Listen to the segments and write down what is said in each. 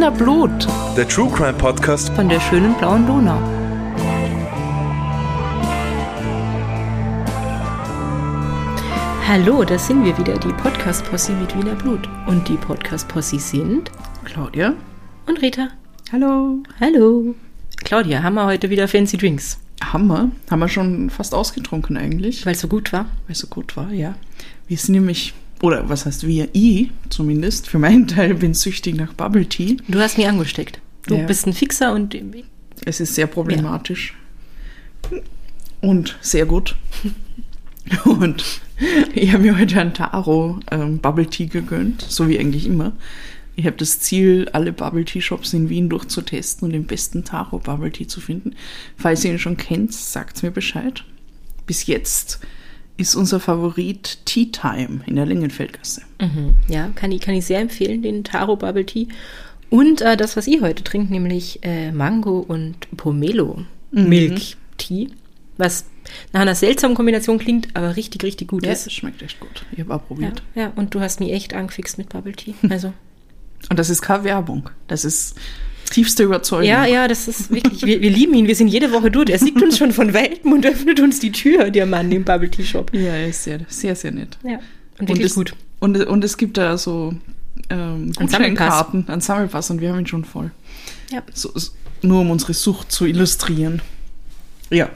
Wiener Blut Der True Crime Podcast von der schönen blauen Donau. Hallo, da sind wir wieder, die Podcast-Posse mit Wiener Blut. Und die Podcast-Posse sind Claudia. und Rita. Hallo. Hallo. Claudia, haben wir heute wieder fancy Drinks, Hammer. Haben wir schon fast ausgetrunken eigentlich, weil es so gut war. weil es so gut war, ja. Wir sind nämlich, oder was heißt wir, ich zumindest, für meinen Teil bin süchtig nach Bubble Tea. Du hast mich angesteckt. Du Ja. bist ein Fixer und Es ist sehr problematisch. Und sehr gut. Und ich habe mir heute ein Taro ähm, Bubble Tea gegönnt, so wie eigentlich immer. Ich habe das Ziel, alle Bubble Tea Shops in Wien durchzutesten und den besten Taro Bubble Tea zu finden. Falls ihr ihn schon kennt, sagt mir Bescheid. Bis jetzt ist unser Favorit Tea Time in der Lingenfeldgasse. Mhm. Ja, kann ich, kann ich sehr empfehlen, den Taro Bubble Tea. Und äh, das, was ihr heute trinkt, nämlich äh, Mango und Pomelo Milk Tea. Was nach einer seltsamen Kombination klingt, aber richtig, richtig gut Ja, ist. es schmeckt echt gut. Ich habe auch Ja, probiert. ja, und du hast mich echt angefixt mit Bubble Tea. Also, Und das ist keine Werbung. Das ist tiefste Überzeugung. ja, ja, das ist wirklich, wir, wir lieben ihn, wir sind jede Woche dort. Er siegt uns schon von Welpen und öffnet uns die Tür, der Mann im Bubble Tea Shop. Ja, er ist sehr, sehr, sehr nett. Ja, und wirklich es, gut. Und, und es gibt da so ähm, Ein Gutscheinkarten, ein Sammelpass und wir haben ihn schon voll. Ja. So, so, nur um unsere Sucht zu illustrieren. Ja.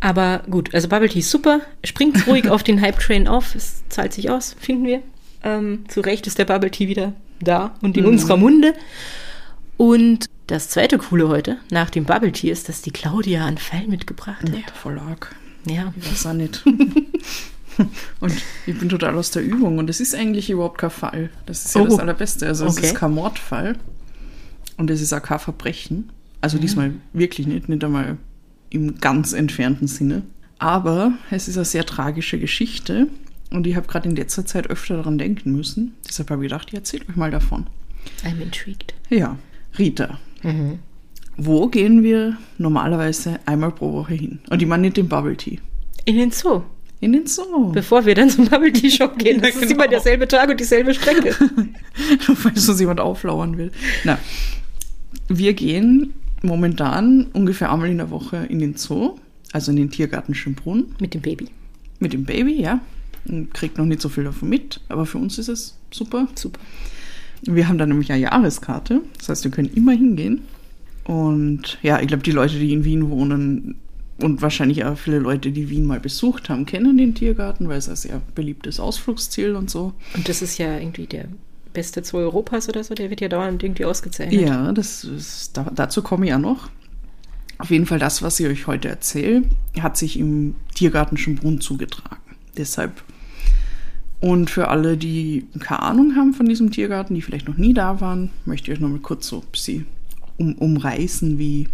Aber gut, also Bubble Tea ist super. Springt ruhig auf den Hype-Train auf. Es zahlt sich aus, finden wir. Ähm, zu Recht ist der Bubble Tea wieder da und in unserer Munde. Und das zweite Coole heute, nach dem Bubble Tea, ist, dass die Claudia einen Fall mitgebracht ja, hat. voll arg. Ja. Ich weiß auch nicht. und ich bin total aus der Übung und es ist eigentlich überhaupt kein Fall. Das ist ja Oh. das Allerbeste. Also es Okay. ist kein Mordfall und es ist auch kein Verbrechen. Also Mhm. diesmal wirklich nicht, nicht einmal im ganz entfernten Sinne. Aber es ist eine sehr tragische Geschichte und ich habe gerade in letzter Zeit öfter daran denken müssen. Deshalb habe ich gedacht, ich erzähle euch mal davon. I'm intrigued. Ja, Rita, Mhm. wo gehen wir normalerweise einmal pro Woche hin? Und ich meine nicht den Bubble Tea. In den Zoo. In den Zoo. Bevor wir dann zum Bubble Tea Shop gehen. Das Ja, ist immer genau. derselbe Tag und dieselbe Strecke. falls uns jemand auflauern will. Na, wir gehen momentan ungefähr einmal in der Woche in den Zoo, also in den Tiergarten Schönbrunn, Mit dem Baby. mit dem Baby, ja. Und kriegt noch nicht so viel davon mit, aber für uns ist es super. Super. Wir haben da nämlich eine Jahreskarte, das heißt, wir können immer hingehen. Und ja, ich glaube, die Leute, die in Wien wohnen und wahrscheinlich auch viele Leute, die Wien mal besucht haben, kennen den Tiergarten, weil es ein sehr beliebtes Ausflugsziel und so. Und das ist ja irgendwie der beste Zoo Europas oder so. Der wird ja dauernd irgendwie ausgezeichnet. Ja, das ist, da, dazu komme ich ja noch. Auf jeden Fall das, was ich euch heute erzähle, hat sich im Tiergarten Schönbrunn zugetragen. Deshalb. Und für alle, die keine Ahnung haben von diesem Tiergarten, die vielleicht noch nie da waren, möchte ich euch noch mal kurz so ein bisschen um, umreißen, wie,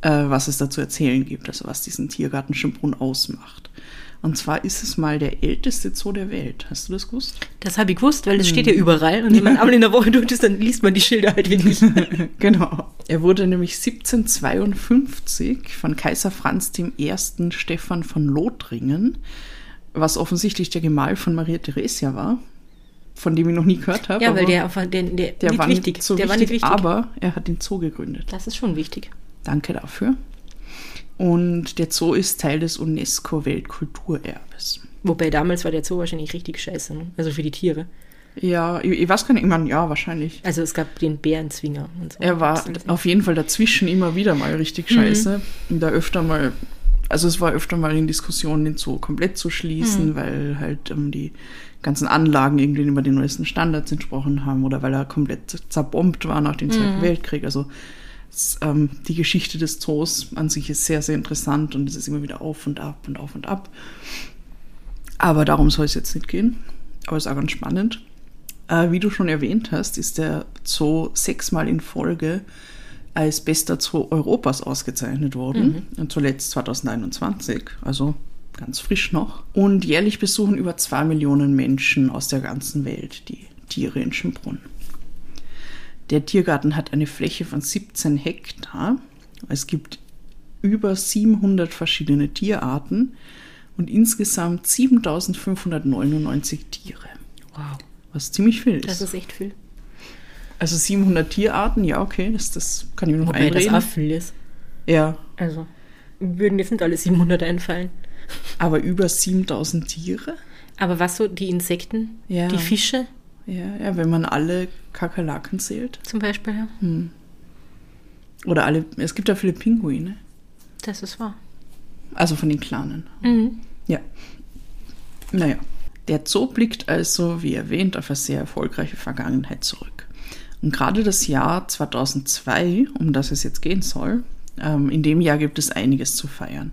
äh, was es da zu erzählen gibt, also was diesen Tiergarten Schönbrunn ausmacht. Und zwar ist es mal der älteste Zoo der Welt. Hast du das gewusst? Das habe ich gewusst, weil das steht ja überall. Und wenn man einmal in der Woche durch ist, dann liest man die Schilder halt wirklich. genau. Er wurde nämlich 1752 von Kaiser Franz I. Stephan von Lothringen, was offensichtlich der Gemahl von Maria Theresia war, von dem ich noch nie gehört habe. ja, weil der, einfach- der, der, nicht war wichtig. nicht so der wichtig, war nicht wichtig. aber er hat den Zoo gegründet. das ist schon wichtig. Danke dafür. Und der Zoo ist Teil des UNESCO-Weltkulturerbes. Wobei damals war der Zoo wahrscheinlich richtig scheiße. Ne? Also für die Tiere. Ja, ich, ich weiß gar nicht, ich meine, ja, wahrscheinlich. Also es gab den Bärenzwinger und so. Er war auf jeden Fall dazwischen immer wieder mal richtig scheiße. Und da öfter mal, also es war öfter mal in Diskussionen, den Zoo komplett zu schließen, weil halt ähm, die ganzen Anlagen irgendwie über den neuesten Standards entsprochen haben oder weil er komplett zerbombt war nach dem Zweiten Weltkrieg. Also es, ähm, die Geschichte des Zoos an sich ist sehr, sehr interessant und es ist immer wieder auf und ab und auf und ab. Aber darum soll es jetzt nicht gehen. Aber es ist auch ganz spannend. Äh, wie du schon erwähnt hast, ist der Zoo sechsmal in Folge als bester Zoo Europas ausgezeichnet worden. Und zuletzt 2021, also ganz frisch noch. Und jährlich besuchen über zwei Millionen Menschen aus der ganzen Welt die Tiere in Schönbrunn. Der Tiergarten hat eine Fläche von 17 Hektar. Es gibt über 700 verschiedene Tierarten und insgesamt 7599 Tiere, Wow, was ziemlich viel das ist. ist echt viel. Also 700 Tierarten, ja, okay, das, das kann ich mir noch Wobei das einreden. auch viel ist. Ja, Also, würden jetzt nicht alle 700 einfallen. aber über 7000 Tiere? Aber was so, die Insekten, Ja. die Fische Ja, ja, wenn man alle Kakerlaken zählt. zum Beispiel, ja. Oder alle, es gibt ja viele Pinguine. Das ist wahr. Also von den Kleinen. Mhm. Ja. Naja. Der Zoo blickt also, wie erwähnt, auf eine sehr erfolgreiche Vergangenheit zurück. Und gerade das Jahr 2002, um das es jetzt gehen soll, ähm, in dem Jahr gibt es einiges zu feiern.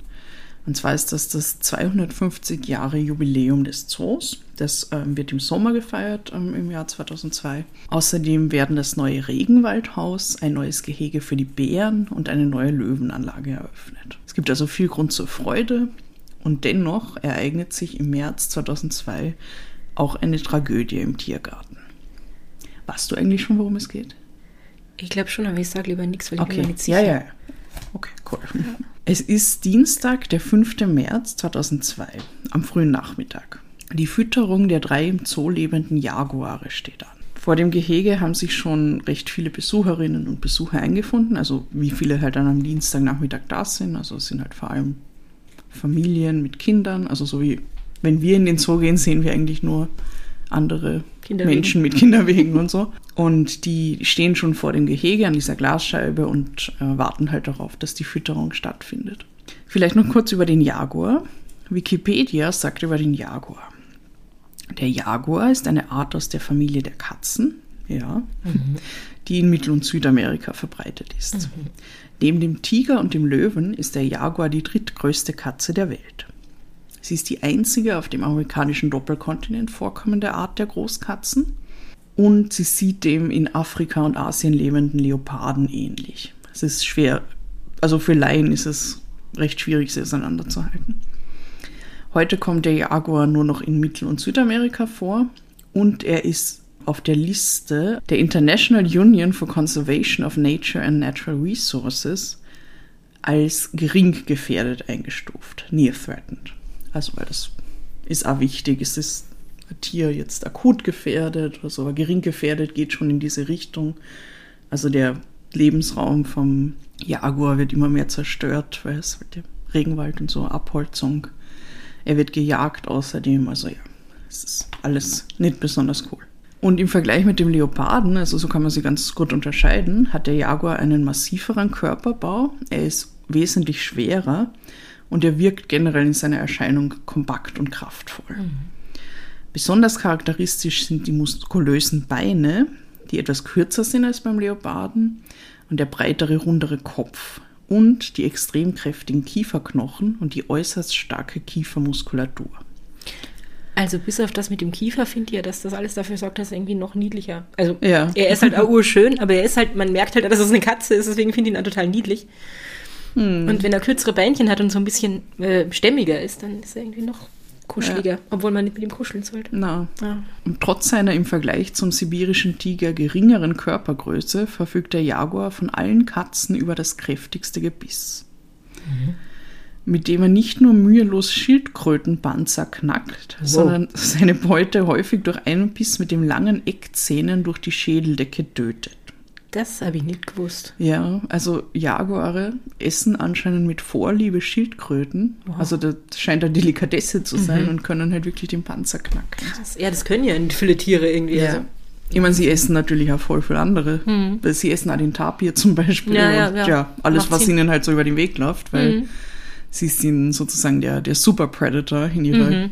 Und zwar ist das das 250 Jahre Jubiläum des Zoos. Das ähm, wird im Sommer gefeiert, ähm, im Jahr 2002. Außerdem werden das neue Regenwaldhaus, ein neues Gehege für die Bären und eine neue Löwenanlage eröffnet. Es gibt also viel Grund zur Freude. Und dennoch ereignet sich im März 2002 auch eine Tragödie im Tiergarten. Weißt du eigentlich schon, worum es geht? Ich glaube schon, aber ich sage lieber nichts, weil ich bin Okay, mir nicht ja, sicher. ja. ja. Okay, cool. Es ist Dienstag, der 5. März 2002, am frühen Nachmittag. Die Fütterung der drei im Zoo lebenden Jaguare steht an. Vor dem Gehege haben sich schon recht viele Besucherinnen und Besucher eingefunden, also wie viele halt dann am Dienstagnachmittag da sind. Also es sind halt vor allem Familien mit Kindern, also so wie wenn wir in den Zoo gehen, sehen wir eigentlich nur andere. Menschen mit Kinderwegen und so. Und die stehen schon vor dem Gehege an dieser Glasscheibe und äh, warten halt darauf, dass die Fütterung stattfindet. Vielleicht noch kurz über den Jaguar. Wikipedia sagt über den Jaguar. Der Jaguar ist eine Art aus der Familie der Katzen, ja, die in Mittel- und Südamerika verbreitet ist. Neben dem Tiger und dem Löwen ist der Jaguar die drittgrößte Katze der Welt. Sie ist die einzige auf dem amerikanischen Doppelkontinent vorkommende Art der Großkatzen und sie sieht dem in Afrika und Asien lebenden Leoparden ähnlich. Es ist schwer, also für Laien ist es recht schwierig, sie auseinanderzuhalten. Heute kommt der Jaguar nur noch in Mittel- und Südamerika vor und er ist auf der Liste der International Union for Conservation of Nature and Natural Resources als gering gefährdet eingestuft, near threatened. Also weil das ist auch wichtig, es ist ein Tier jetzt akut gefährdet oder so, aber gering gefährdet geht schon in diese Richtung. Also der Lebensraum vom Jaguar wird immer mehr zerstört, weil es wird der Regenwald und so, Abholzung. Er wird gejagt außerdem, also ja, es ist alles nicht besonders cool. Und im Vergleich mit dem Leoparden, also so kann man sie ganz gut unterscheiden, hat der Jaguar einen massiveren Körperbau. Er ist wesentlich schwerer und er wirkt generell in seiner Erscheinung kompakt und kraftvoll. Besonders charakteristisch sind die muskulösen Beine, die etwas kürzer sind als beim Leoparden und der breitere, rundere Kopf und die extrem kräftigen Kieferknochen und die äußerst starke Kiefermuskulatur. Also bis auf das mit dem Kiefer finde ich ja, dass das alles dafür sorgt, dass er irgendwie noch niedlicher. Also Ja. er ist halt auch urschön, aber er ist halt, man merkt halt, dass es eine Katze ist, deswegen finde ich ihn auch total niedlich. Hm. Und wenn er kürzere Beinchen hat und so ein bisschen äh, stämmiger ist, dann ist er irgendwie noch kuscheliger, obwohl man nicht mit ihm kuscheln sollte. Na, Ja. Und trotz seiner im Vergleich zum sibirischen Tiger geringeren Körpergröße verfügt der Jaguar von allen Katzen über das kräftigste Gebiss. Mit dem er nicht nur mühelos Schildkrötenpanzer knackt, sondern seine Beute häufig durch einen Biss mit dem langen Eckzähnen durch die Schädeldecke tötet. Das habe ich nicht gewusst. Ja, also Jaguare essen anscheinend mit Vorliebe Schildkröten. Also das scheint eine Delikatesse zu sein und können halt wirklich den Panzer knacken. Krass. Ja, das können ja viele Tiere irgendwie. Ja. Also. Ich meine, sie essen natürlich auch voll viel andere. Weil Sie essen auch den Tapir zum Beispiel. Mhm. Ja, ja, und ja. ja, alles, Macht was Sinn. ihnen halt so über den Weg läuft, weil Mhm. sie sind sozusagen der, der Super Predator in ihrer Mhm.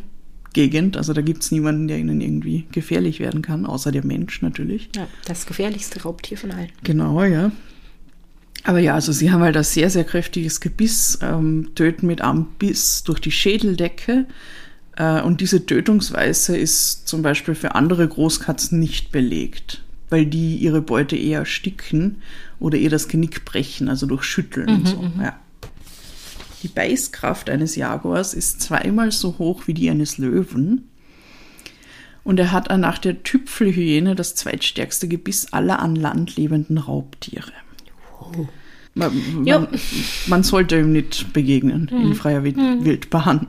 Gegend. Also da gibt's niemanden, der ihnen irgendwie gefährlich werden kann, außer der Mensch natürlich. Ja, das gefährlichste Raubtier von allen. Genau, ja. Aber ja, also sie haben halt ein sehr, sehr kräftiges Gebiss, ähm, töten mit einem Biss durch die Schädeldecke. Äh, und diese Tötungsweise ist zum Beispiel für andere Großkatzen nicht belegt, weil die ihre Beute eher ersticken oder ihr das Genick brechen, also durch Schütteln und so. Ja. Die Beißkraft eines Jaguars ist zweimal so hoch wie die eines Löwen. Und er hat nach der Tüpfelhyäne das zweitstärkste Gebiss aller an Land lebenden Raubtiere. Man, Jo. man, man sollte ihm nicht begegnen in freier Wild Wildbahn.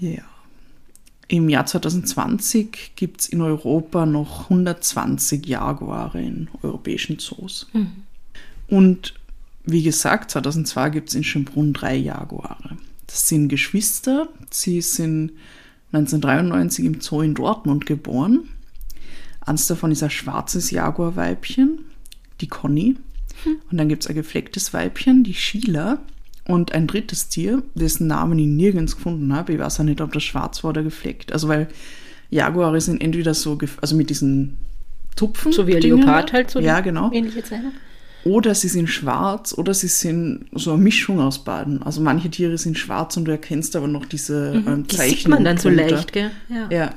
Ja. Im Jahr 2020 gibt es in Europa noch 120 Jaguare in europäischen Zoos. Mhm. Und wie gesagt, 2002 gibt es in Schönbrunn drei Jaguare. Das sind Geschwister. Sie sind 1993 im Zoo in Dortmund geboren. Eins davon ist ein schwarzes Jaguarweibchen, die Conny. Und dann gibt es ein geflecktes Weibchen, die Sheila. Und ein drittes Tier, dessen Namen ich nirgends gefunden habe. Ich weiß auch nicht, ob das schwarz war oder gefleckt. Also, weil Jaguare sind entweder so, also mit diesen Tupfen. So wie ein. Leopard halt so. Ja, genau. Ähnliche Zeichnung. Oder sie sind schwarz oder sie sind so eine Mischung aus beiden. Also manche Tiere sind schwarz und du erkennst aber noch diese ähm, Mhm. Die Zeichnung. sieht man dann so leicht, gell? Ja. Ja.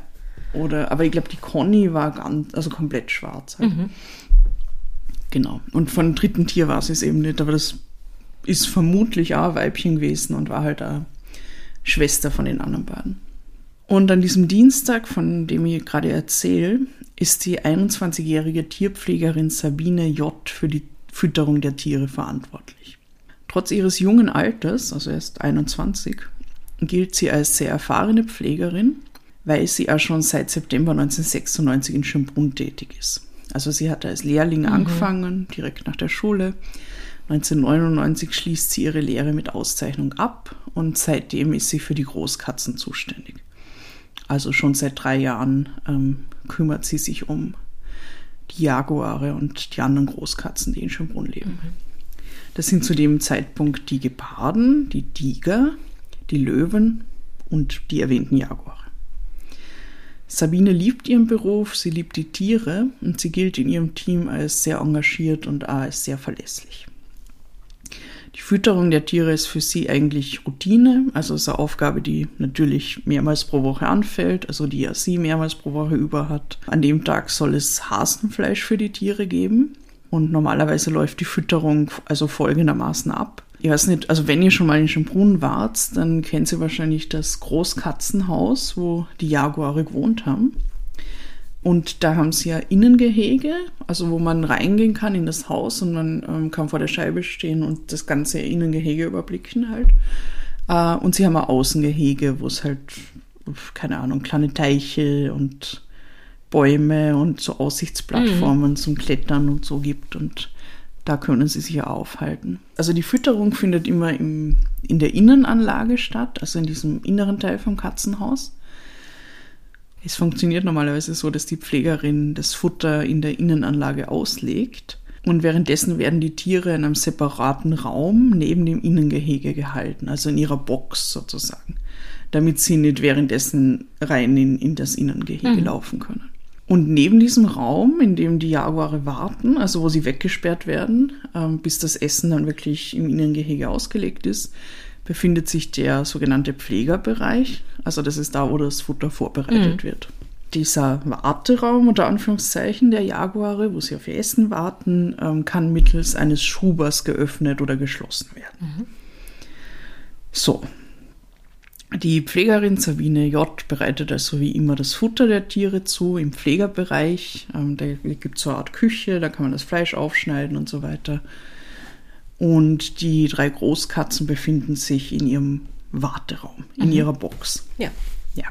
Oder, aber ich glaube, die Conny war ganz, also komplett schwarz. Halt. Mhm. Genau. Und von dem dritten Tier war es es eben nicht, aber das ist vermutlich auch ein Weibchen gewesen und war halt eine Schwester von den anderen beiden. Und an diesem Dienstag, von dem ich gerade erzähle, ist die 21-jährige Tierpflegerin Sabine J. für die Fütterung der Tiere verantwortlich. Trotz ihres jungen Alters, also erst 21, gilt sie als sehr erfahrene Pflegerin, weil sie auch schon seit September 1996 in Schönbrunn tätig ist. Also sie hat als Lehrling angefangen, direkt nach der Schule. 1999 schließt sie ihre Lehre mit Auszeichnung ab und seitdem ist sie für die Großkatzen zuständig. Also schon seit drei Jahren ähm, kümmert sie sich um die Jaguare und die anderen Großkatzen, die in Schönbrunn leben. Das sind zu dem Zeitpunkt die Geparden, die Tiger, die Löwen und die erwähnten Jaguare. Sabine liebt ihren Beruf, sie liebt die Tiere und sie gilt in ihrem Team als sehr engagiert und als sehr verlässlich. Die Fütterung der Tiere ist für sie eigentlich Routine, also ist eine Aufgabe, die natürlich mehrmals pro Woche anfällt, also die ja sie mehrmals pro Woche über hat. An dem Tag soll es Hasenfleisch für die Tiere geben und normalerweise läuft die Fütterung also folgendermaßen ab. Ich weiß nicht, also wenn ihr schon mal in Schönbrunn wart, dann kennt ihr wahrscheinlich das Großkatzenhaus, wo die Jaguare gewohnt haben. Und da haben sie ja Innengehege, also wo man reingehen kann in das Haus und man ähm, kann vor der Scheibe stehen und das ganze Innengehege überblicken halt. Äh, und sie haben ein Außengehege, wo es halt, keine Ahnung, kleine Teiche und Bäume und so Aussichtsplattformen zum Klettern und so gibt und da können sie sich ja aufhalten. Also die Fütterung findet immer im, in der Innenanlage statt, also in diesem inneren Teil vom Katzenhaus. Es funktioniert normalerweise so, dass die Pflegerin das Futter in der Innenanlage auslegt und währenddessen werden die Tiere in einem separaten Raum neben dem Innengehege gehalten, also in ihrer Box sozusagen, damit sie nicht währenddessen rein in, in das Innengehege laufen können. Und neben diesem Raum, in dem die Jaguare warten, also wo sie weggesperrt werden, ähm, bis das Essen dann wirklich im Innengehege ausgelegt ist, befindet sich der sogenannte Pflegerbereich. Also das ist da, wo das Futter vorbereitet wird. Dieser Warteraum unter Anführungszeichen der Jaguare, wo sie auf ihr Essen warten, ähm, kann mittels eines Schubers geöffnet oder geschlossen werden. So. Die Pflegerin Sabine J. bereitet also wie immer das Futter der Tiere zu im Pflegerbereich. Ähm, da gibt es so eine Art Küche, da kann man das Fleisch aufschneiden und so weiter. Und die drei Großkatzen befinden sich in ihrem Warteraum, in ihrer Box. Ja. Ja.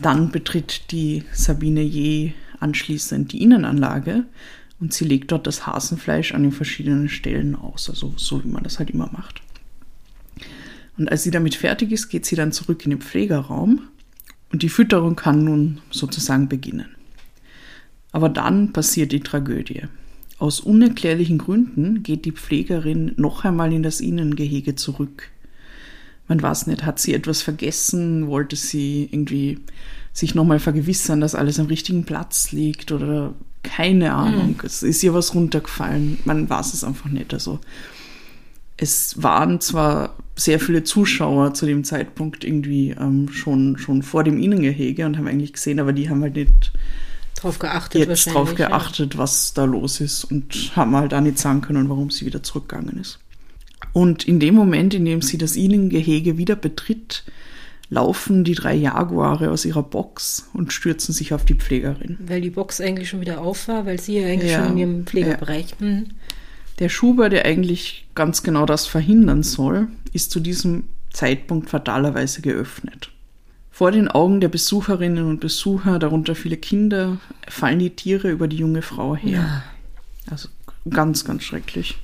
Dann betritt die Sabine je anschließend die Innenanlage und sie legt dort das Hasenfleisch an den verschiedenen Stellen aus, also so wie man das halt immer macht. Und als sie damit fertig ist, geht sie dann zurück in den Pflegerraum und die Fütterung kann nun sozusagen beginnen. Aber dann passiert die Tragödie. Aus unerklärlichen Gründen geht die Pflegerin noch einmal in das Innengehege zurück. Man weiß nicht, hat sie etwas vergessen, wollte sie irgendwie sich nochmal vergewissern, dass alles am richtigen Platz liegt oder keine Ahnung, es ist ihr was runtergefallen, man weiß es einfach nicht. Also es waren zwar sehr viele Zuschauer zu dem Zeitpunkt irgendwie ähm, schon, schon vor dem Innengehege und haben eigentlich gesehen, aber die haben halt nicht Drauf geachtet jetzt drauf geachtet, was da los ist und haben halt auch nicht sagen können, warum sie wieder zurückgegangen ist. Und in dem Moment, in dem sie das Innengehege wieder betritt, laufen die drei Jaguare aus ihrer Box und stürzen sich auf die Pflegerin. Ja. Weil die Box eigentlich schon wieder auf war, weil sie ja eigentlich Ja. schon in ihrem Pflegebereich. Mhm. Der Schuber, der eigentlich ganz genau das verhindern soll, ist zu diesem Zeitpunkt fatalerweise geöffnet. Vor den Augen der Besucherinnen und Besucher, darunter viele Kinder, fallen die Tiere über die junge Frau her. Ja. Also ganz, ganz schrecklich.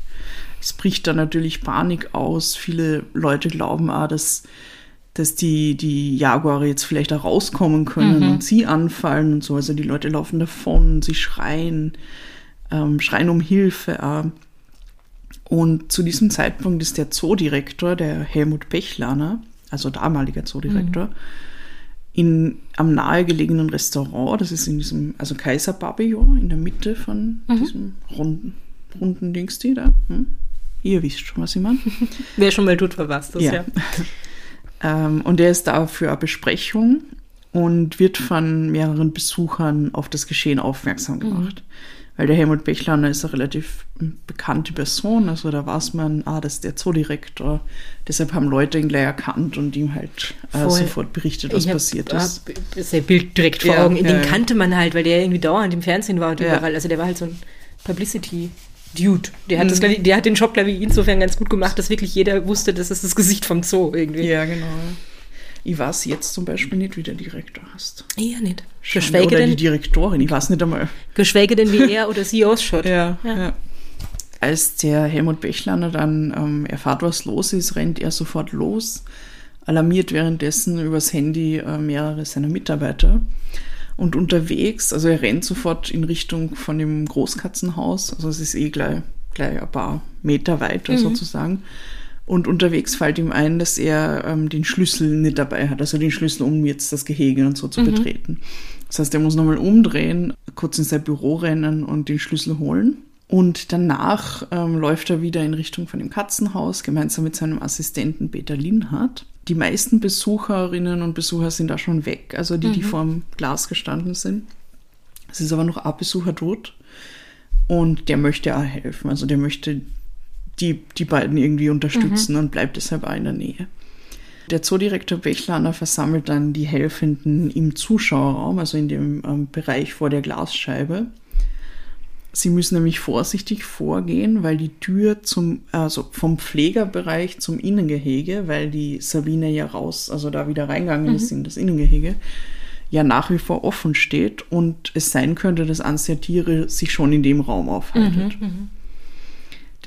Es bricht da natürlich Panik aus. Viele Leute glauben auch, dass, dass die, die Jaguare jetzt vielleicht da rauskommen können Mhm. und sie anfallen und so. Also die Leute laufen davon, sie schreien, ähm, schreien um Hilfe. Auch. Und zu diesem Zeitpunkt ist der Zoodirektor, der Helmut Bechlaner, also damaliger Zoodirektor, Mhm. In, am nahegelegenen Restaurant, das ist in diesem, also Kaiser Pavillon, in der Mitte von Mhm. diesem runden, runden Dings, die da. Hm? Ihr wisst schon, was ich meine. Wer schon mal tut, verpasst das, ja. ähm, und er ist da für eine Besprechung und wird von mehreren Besuchern auf das Geschehen aufmerksam gemacht. Weil der Helmut Bechlaner ist eine relativ bekannte Person, also da weiß man, ah, das ist der Zoodirektor. Deshalb haben Leute ihn gleich erkannt und ihm halt äh, sofort berichtet, was hab- passiert ist. hab Das Bild direkt vor Ja, Augen. Den ja, ja. kannte man halt, weil der irgendwie dauernd im Fernsehen war und Ja. überall. Also der war halt so ein Publicity-Dude. Der hat, Mhm. das, der hat den Job, glaube ich, insofern ganz gut gemacht, dass wirklich jeder wusste, das ist das Gesicht vom Zoo irgendwie. Ja, genau. Ich weiß jetzt zum Beispiel nicht, wie der Direktor heißt. Eher nicht. Geschweige Oder die denn, Direktorin, ich weiß nicht einmal. geschweige denn, wie er oder sie ausschaut. Ja, Ja. ja. Als der Helmut Bechlaner dann ähm, erfahrt, was los ist, rennt er sofort los, alarmiert währenddessen übers Handy äh, mehrere seiner Mitarbeiter. Und unterwegs, also er rennt sofort in Richtung von dem Großkatzenhaus, also es ist eh gleich, gleich ein paar Meter weiter sozusagen. Und unterwegs fällt ihm ein, dass er ähm, den Schlüssel nicht dabei hat, also den Schlüssel, um jetzt das Gehege und so zu betreten. Das heißt, er muss nochmal umdrehen, kurz in sein Büro rennen und den Schlüssel holen. Und danach ähm, läuft er wieder in Richtung von dem Katzenhaus, gemeinsam mit seinem Assistenten Peter Linhardt. Die meisten Besucherinnen und Besucher sind da schon weg, also die, die vorm Glas gestanden sind. Es ist aber noch ein Besucher tot und der möchte auch helfen. Also der möchte die, die beiden irgendwie unterstützen und bleibt deshalb auch in der Nähe. Der Zoodirektor Bechlaner versammelt dann die Helfenden im Zuschauerraum, also in dem ähm, Bereich vor der Glasscheibe. Sie müssen nämlich vorsichtig vorgehen, weil die Tür zum, also vom Pflegerbereich zum Innengehege, weil die Sabine ja raus, also da wieder reingegangen ist in das Innengehege, ja nach wie vor offen steht und es sein könnte, dass der Tiere sich schon in dem Raum aufhaltet.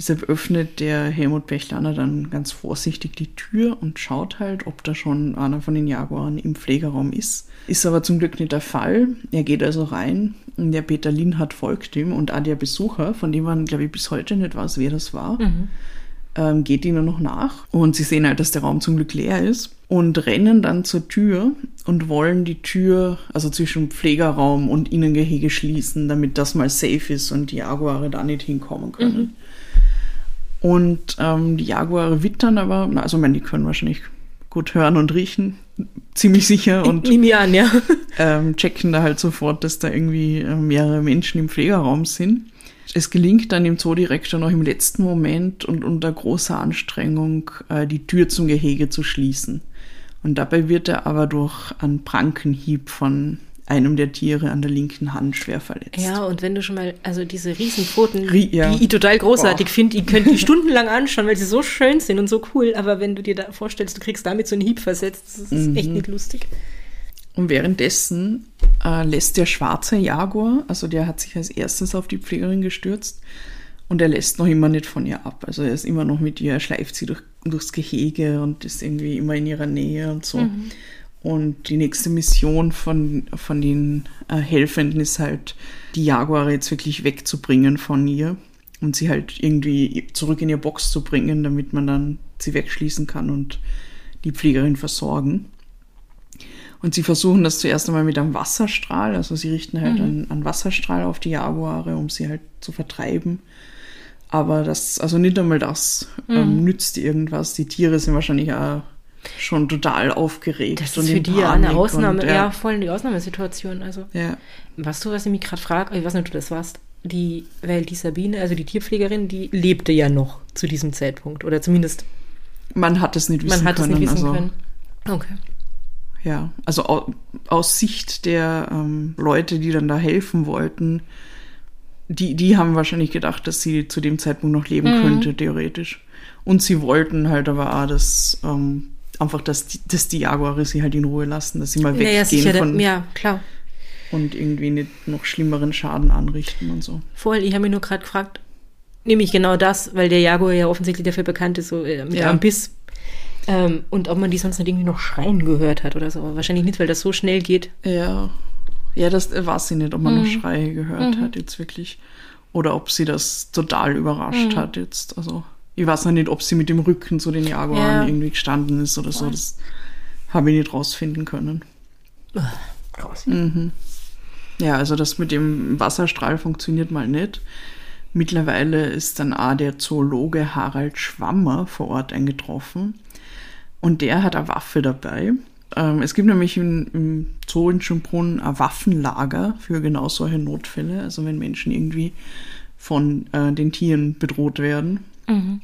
Deshalb öffnet der Helmut Bechlaner dann ganz vorsichtig die Tür und schaut halt, ob da schon einer von den Jaguaren im Pflegeraum ist. Ist aber zum Glück nicht der Fall. Er geht also rein. und Der Peter Linhardt folgt ihm und auch der Besucher, von dem man, glaube ich, bis heute nicht weiß, wer das war, ähm, geht ihnen noch nach. Und sie sehen halt, dass der Raum zum Glück leer ist und rennen dann zur Tür und wollen die Tür, also zwischen Pflegerraum und Innengehege schließen, damit das mal safe ist und die Jaguare da nicht hinkommen können. Und ähm, die Jaguare wittern aber, na, also ich meine, die können wahrscheinlich gut hören und riechen, ziemlich sicher und Nimm mir an, ja. ähm, checken da halt sofort, dass da irgendwie äh, mehrere Menschen im Pflegerraum sind. Es gelingt dann dem Zoodirektor noch im letzten Moment und unter großer Anstrengung äh, die Tür zum Gehege zu schließen. Und dabei wird er aber durch einen Prankenhieb von einem der Tiere an der linken Hand schwer verletzt. Ja, und wenn du schon mal, also diese Riesenpfoten, Rie- ja. die ich total großartig finde, die könnt die stundenlang anschauen, weil sie so schön sind und so cool, aber wenn du dir da vorstellst, du kriegst damit so einen Hieb versetzt, das ist echt nicht lustig. Und währenddessen äh, lässt der schwarze Jaguar, also der hat sich als erstes auf die Pflegerin gestürzt und er lässt noch immer nicht von ihr ab. Also er ist immer noch mit ihr, er schleift sie durch, durchs Gehege und ist irgendwie immer in ihrer Nähe und so. Und die nächste Mission von, von den äh, Helfenden ist halt, die Jaguare jetzt wirklich wegzubringen von ihr und sie halt irgendwie zurück in ihr Box zu bringen, damit man dann sie wegschließen kann und die Pflegerin versorgen. Und sie versuchen das zuerst einmal mit einem Wasserstrahl, also sie richten halt einen, einen Wasserstrahl auf die Jaguare, um sie halt zu vertreiben. Aber das, also nicht einmal das ähm, nützt irgendwas. Die Tiere sind wahrscheinlich auch schon total aufgeregt. Das und ist für die ja eine Ausnahme, und, ja. ja. voll die Ausnahmesituation. Also, ja. weißt du, was ich mich gerade frage? Ich weiß nicht, ob du das warst. Die, weil die Sabine, also die Tierpflegerin, die lebte ja noch zu diesem Zeitpunkt. Oder zumindest, Man hat es nicht wissen man hat können. es nicht wissen also, können. Okay. Ja, also au, aus Sicht der ähm, Leute, die dann da helfen wollten, die, die haben wahrscheinlich gedacht, dass sie zu dem Zeitpunkt noch leben Mhm. könnte, theoretisch. Und sie wollten halt aber auch, dass ähm, einfach, dass die, dass die Jaguare sie halt in Ruhe lassen, dass sie mal weggehen naja, sicher, von ja, klar. und irgendwie nicht noch schlimmeren Schaden anrichten und so. Voll, ich habe mich nur gerade gefragt, nämlich genau das, weil der Jaguar ja offensichtlich dafür bekannt ist, so äh, mit Ja. einem Biss. Ähm, und ob man die sonst nicht irgendwie noch schreien gehört hat oder so. Aber wahrscheinlich nicht, weil das so schnell geht. Ja. Ja, das äh, weiß ich nicht, ob man Mhm. noch Schreie gehört hat jetzt wirklich. Oder ob sie das total Mhm. überrascht hat jetzt. Also, ich weiß noch nicht, ob sie mit dem Rücken zu den Jaguaren Ja. irgendwie gestanden ist oder so. Das habe ich nicht rausfinden können. Krass. Ja, also das mit dem Wasserstrahl funktioniert mal nicht. Mittlerweile ist dann auch der Zoologe Harald Schwammer vor Ort eingetroffen und der hat eine Waffe dabei. Ähm, es gibt nämlich im, im Zoo in Schönbrunn ein Waffenlager für genau solche Notfälle, also wenn Menschen irgendwie von äh, den Tieren bedroht werden.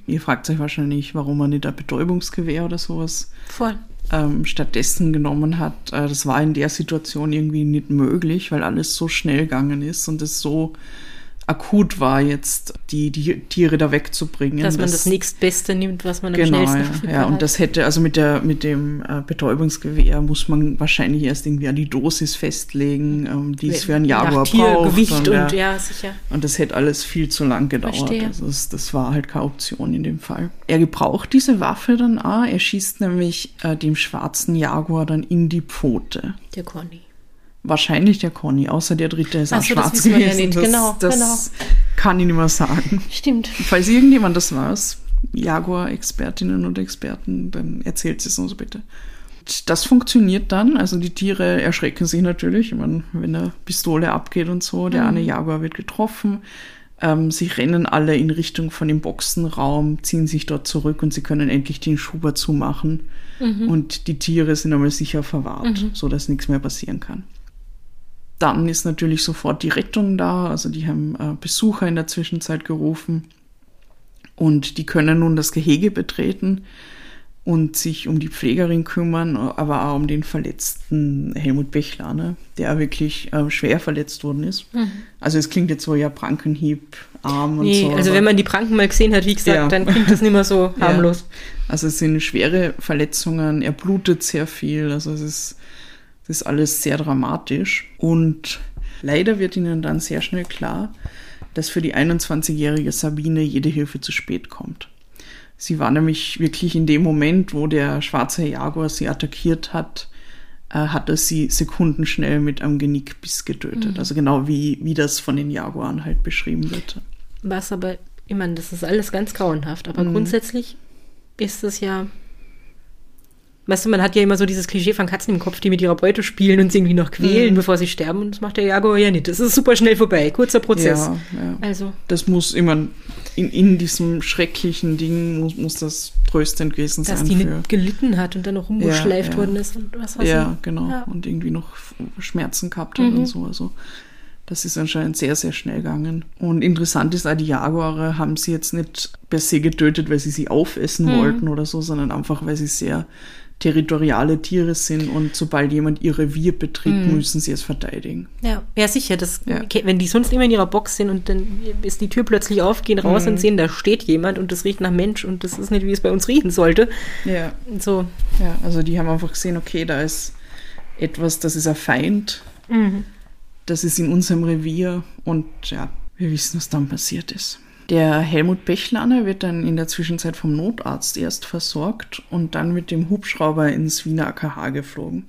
Ihr fragt euch wahrscheinlich, warum man nicht ein Betäubungsgewehr oder sowas Voll. ähm, stattdessen genommen hat. Äh, das war in der Situation irgendwie nicht möglich, weil alles so schnell gegangen ist und es so akut war, jetzt die, die Tiere da wegzubringen. Dass man das nächstbeste nimmt, was man am Genau, schnellsten ja, ja. Und das hätte, also mit der, mit dem äh, Betäubungsgewehr muss man wahrscheinlich erst irgendwie an die Dosis festlegen, ähm, die es für einen Jaguar Nach braucht. Tiergewicht und, ja, ja, sicher. und das hätte alles viel zu lang gedauert. Verstehe. Also das, das war halt keine Option in dem Fall. Er gebraucht diese Waffe dann auch. Er schießt nämlich äh, dem schwarzen Jaguar dann in die Pfote. Der Conny. Wahrscheinlich der Conny, außer der dritte ist auch so, das schwarz wissen wir ja gewesen. nicht. Das, Genau, das genau. kann ich nicht mehr sagen. Stimmt. Falls irgendjemand das weiß, Jaguar-Expertinnen und Experten, dann erzählt es uns bitte. Und Das funktioniert dann, also die Tiere erschrecken sich natürlich, ich meine, wenn eine Pistole abgeht und so, der eine Jaguar wird getroffen, ähm, sie rennen alle in Richtung von dem Boxenraum, ziehen sich dort zurück und sie können endlich den Schuber zumachen und die Tiere sind einmal sicher verwahrt, so dass nichts mehr passieren kann. Dann ist natürlich sofort die Rettung da. Also die haben äh, Besucher in der Zwischenzeit gerufen und die können nun das Gehege betreten und sich um die Pflegerin kümmern, aber auch um den verletzten Helmut Bechler, ne, der wirklich äh, schwer verletzt worden ist. Also es klingt jetzt so ja Prankenhieb, Arm und Nee, so. also wenn man die Pranken mal gesehen hat, wie gesagt, Ja. dann klingt das nicht mehr so Ja. harmlos. Also es sind schwere Verletzungen, er blutet sehr viel, also es ist, es ist alles sehr dramatisch. Und leider wird ihnen dann sehr schnell klar, dass für die 21-jährige Sabine jede Hilfe zu spät kommt. Sie war nämlich wirklich in dem Moment, wo der schwarze Jaguar sie attackiert hat, äh, hat er sie sekundenschnell mit einem Genickbiss getötet. Also genau wie, wie das von den Jaguaren halt beschrieben wird. Was aber, ich meine, das ist alles ganz grauenhaft, Mhm. aber grundsätzlich ist es ja. Weißt du, man hat ja immer so dieses Klischee von Katzen im Kopf, die mit ihrer Beute spielen und sie irgendwie noch quälen, Mhm. bevor sie sterben. Und das macht der Jaguar ja nicht. Das ist super schnell vorbei. Kurzer Prozess. Ja, ja. Also, Das muss immer in, in diesem schrecklichen Ding muss, muss das tröstend gewesen dass sein die für. nicht gelitten hat und dann noch rumgeschleift ja. worden ist und was weiß Ja, ich. genau. Ja. Und irgendwie noch Schmerzen gehabt hat und so. Also das ist anscheinend sehr, sehr schnell gegangen. Und interessant ist auch, die Jaguare haben sie jetzt nicht per se getötet, weil sie sie aufessen wollten oder so, sondern einfach, weil sie sehr territoriale Tiere sind und sobald jemand ihr Revier betritt, müssen sie es verteidigen. Ja, ja sicher. Das, Ja. Wenn die sonst immer in ihrer Box sind und dann ist die Tür plötzlich auf, gehen raus Mhm. und sehen, da steht jemand und das riecht nach Mensch und das ist nicht, wie es bei uns riechen sollte. Ja. So, Ja, also die haben einfach gesehen, okay, da ist etwas, das ist ein Feind, das ist in unserem Revier und ja, wir wissen, was dann passiert ist. Der Helmut Bechlaner wird dann in der Zwischenzeit vom Notarzt erst versorgt und dann mit dem Hubschrauber ins Wiener AKH geflogen.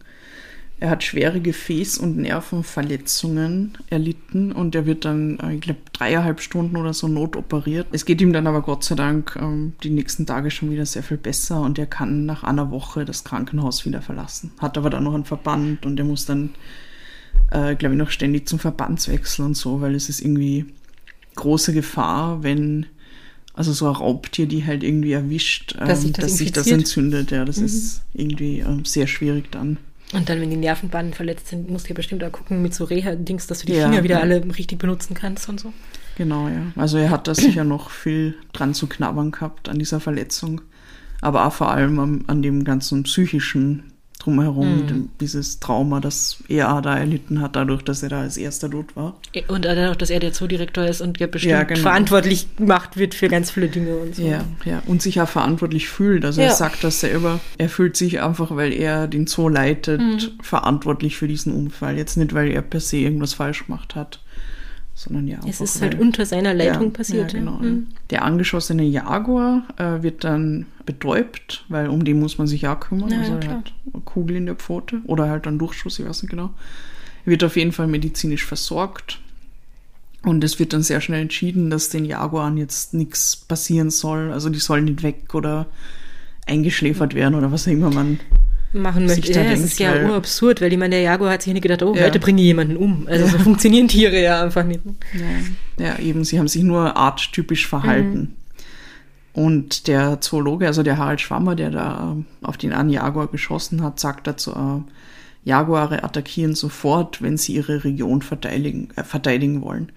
Er hat schwere Gefäß- und Nervenverletzungen erlitten und er wird dann, äh, ich glaube, dreieinhalb Stunden oder so notoperiert. Es geht ihm dann aber Gott sei Dank ähm, die nächsten Tage schon wieder sehr viel besser und er kann nach einer Woche das Krankenhaus wieder verlassen. Hat aber dann noch einen Verband und er muss dann, äh, glaube ich, noch ständig zum Verbandswechsel und so, weil es ist irgendwie große Gefahr, wenn also so ein Raubtier, die halt irgendwie erwischt, ähm, Dass sich das dass sich das entzündet. Ja, das ist irgendwie ähm, sehr schwierig dann. Und dann, wenn die Nervenbahnen verletzt sind, musst du ja bestimmt auch gucken mit so Reha-Dings, dass du die Ja, Finger wieder ja. alle richtig benutzen kannst und so. Genau, ja. Also er hat da sicher noch viel dran zu knabbern gehabt an dieser Verletzung. Aber auch vor allem am, an dem ganzen psychischen drumherum, Mhm. dieses Trauma, das er da erlitten hat, dadurch, dass er da als erster dort war. Und dadurch, dass er der Zoodirektor ist und bestimmt Ja, genau. verantwortlich gemacht wird für ganz viele Dinge und so. Ja, ja. Und sich auch verantwortlich fühlt. Also Ja. er sagt das selber. Er fühlt sich einfach, weil er den Zoo leitet, Mhm. verantwortlich für diesen Unfall. Jetzt nicht, weil er per se irgendwas falsch gemacht hat, sondern ja. Es ist halt weil- unter seiner Leitung ja, passiert. Ja, ja. genau. Mhm. Der angeschossene Jaguar äh, wird dann betäubt, weil um den muss man sich auch kümmern. Ja, also ja, er hat eine Kugel in der Pfote oder halt einen Durchschuss, ich weiß nicht genau. Er wird auf jeden Fall medizinisch versorgt. Und es wird dann sehr schnell entschieden, dass den Jaguaren jetzt nichts passieren soll. Also die sollen nicht weg oder eingeschläfert werden oder was auch immer man. Machen möchte. Ja, es denkt, ist ja urabsurd, weil ich meine, der Jaguar hat sich nicht gedacht, oh, Ja. heute bringe ich jemanden um. Also so funktionieren Tiere ja einfach nicht. Ja, ja, eben, sie haben sich nur arttypisch verhalten. Und der Zoologe, also der Harald Schwammer, der da auf den einen Jaguar geschossen hat, sagt dazu, äh, Jaguare attackieren sofort, wenn sie ihre Region verteidigen, äh, verteidigen wollen.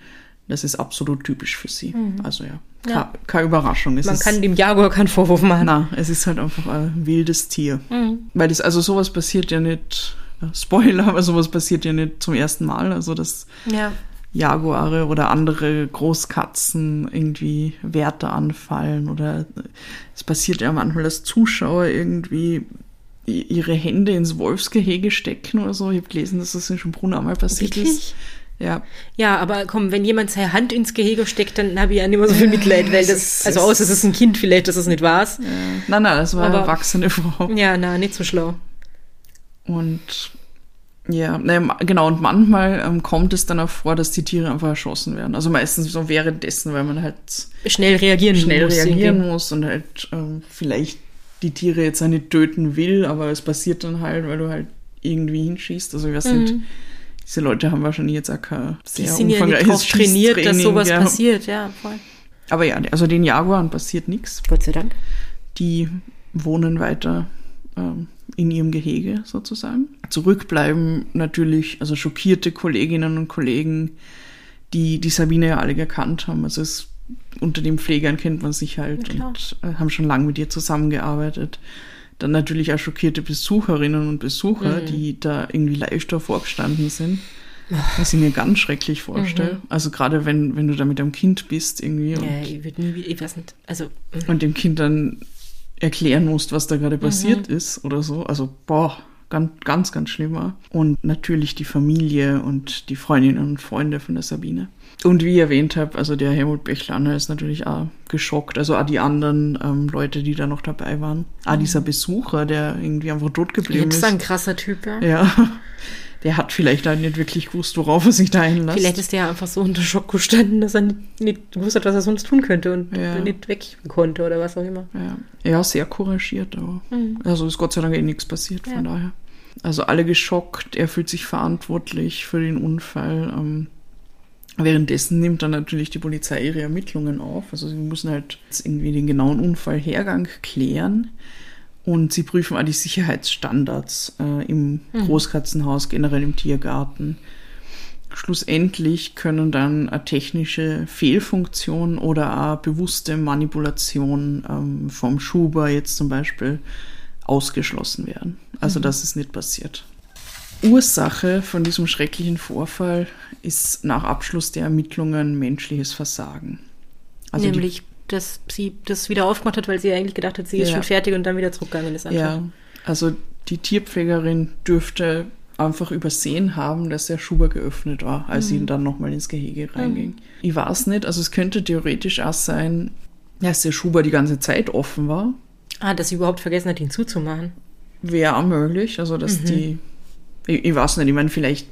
Das ist absolut typisch für sie. Also ja, Ja. Keine, Überraschung. Es Man ist, kann dem Jaguar keinen Vorwurf machen. na, es ist halt einfach ein wildes Tier. Mhm. Weil das, also sowas passiert ja nicht, Spoiler, aber sowas passiert ja nicht zum ersten Mal. Also das Ja. Jaguare oder andere Großkatzen irgendwie Werte anfallen oder es passiert ja manchmal, dass Zuschauer irgendwie ihre Hände ins Wolfsgehege stecken oder so. Ich habe gelesen, dass das in Schönbrunn einmal passiert ist. Ja, Ja, aber komm, wenn jemand seine Hand ins Gehege steckt, dann habe ich ja nicht mehr so viel Mitleid, weil das, also außer es ist ein Kind vielleicht, dass es nicht war's. nein, nein, das war eine Aber- erwachsene Frau. Ja, na, nicht so schlau. Und ja, ne, genau, und manchmal ähm, kommt es dann auch vor, dass die Tiere einfach erschossen werden. Also meistens so währenddessen, weil man halt Schnell reagieren schnell muss reagieren muss und halt ähm, vielleicht die Tiere jetzt auch nicht töten will, aber es passiert dann halt, weil du halt irgendwie hinschießt. Also ich weiß nicht, diese Leute haben wahrscheinlich jetzt auch kein Mhm. Die sehr sind ja drauf trainiert, dass sowas ja. passiert, ja, voll. Aber ja, also den Jaguaren passiert nichts. Gott sei Dank. Die wohnen weiter ähm, in ihrem Gehege sozusagen. Zurückbleiben natürlich, also schockierte Kolleginnen und Kollegen, die die Sabine ja alle gekannt haben. Also es, unter den Pflegern kennt man sich halt Ja, und äh, haben schon lange mit ihr zusammengearbeitet. Dann natürlich auch schockierte Besucherinnen und Besucher, Mhm. die da irgendwie live davor gestanden sind. Was ich mir ganz schrecklich vorstelle. Also gerade wenn, wenn du da mit einem Kind bist irgendwie und Mhm. Ja, ich würde nie, wieder- ich weiß nicht, also, mm. und dem Kind dann erklären musst, was da gerade passiert Mhm. ist oder so. Also, boah, ganz, ganz, ganz schlimmer. Und natürlich die Familie und die Freundinnen und Freunde von der Sabine. Und wie ich erwähnt habe, also der Helmut Bechlaner ist natürlich auch geschockt. Also auch die anderen ähm, Leute, die da noch dabei waren. Auch dieser Besucher, der irgendwie einfach tot geblieben jetzt ist. ist ein krasser Typ, ja. Ja, der hat vielleicht auch nicht wirklich gewusst, worauf er sich da einlässt. Vielleicht ist der einfach so unter Schock gestanden, dass er nicht, nicht gewusst hat, was er sonst tun könnte und Ja. nicht weg konnte oder was auch immer. Ja, ja sehr couragiert, aber also ist Gott sei Dank eh nichts passiert, von Mhm. Ja. daher. Also alle geschockt, er fühlt sich verantwortlich für den Unfall. Ähm, währenddessen nimmt dann natürlich die Polizei ihre Ermittlungen auf. Also sie müssen halt irgendwie den genauen Unfallhergang klären. Und sie prüfen auch die Sicherheitsstandards äh, im Mhm. Großkatzenhaus, generell im Tiergarten. Schlussendlich können dann eine technische Fehlfunktion oder auch bewusste Manipulation ähm, vom Schuber jetzt zum Beispiel ausgeschlossen werden. Also das ist nicht passiert. Ursache von diesem schrecklichen Vorfall ist nach Abschluss der Ermittlungen menschliches Versagen. Also Nämlich, dass sie das wieder aufgemacht hat, weil sie eigentlich gedacht hat, sie ist Ja. schon fertig und dann wieder zurückgegangen ist. einfach. Ja, also die Tierpflegerin dürfte einfach übersehen haben, dass der Schuber geöffnet war, als sie dann nochmal ins Gehege reinging. Ich weiß nicht, also es könnte theoretisch auch sein, dass der Schuber die ganze Zeit offen war. Ah, dass sie überhaupt vergessen hat, ihn zuzumachen. Wäre möglich, also dass die, ich, ich weiß nicht, ich meine, vielleicht,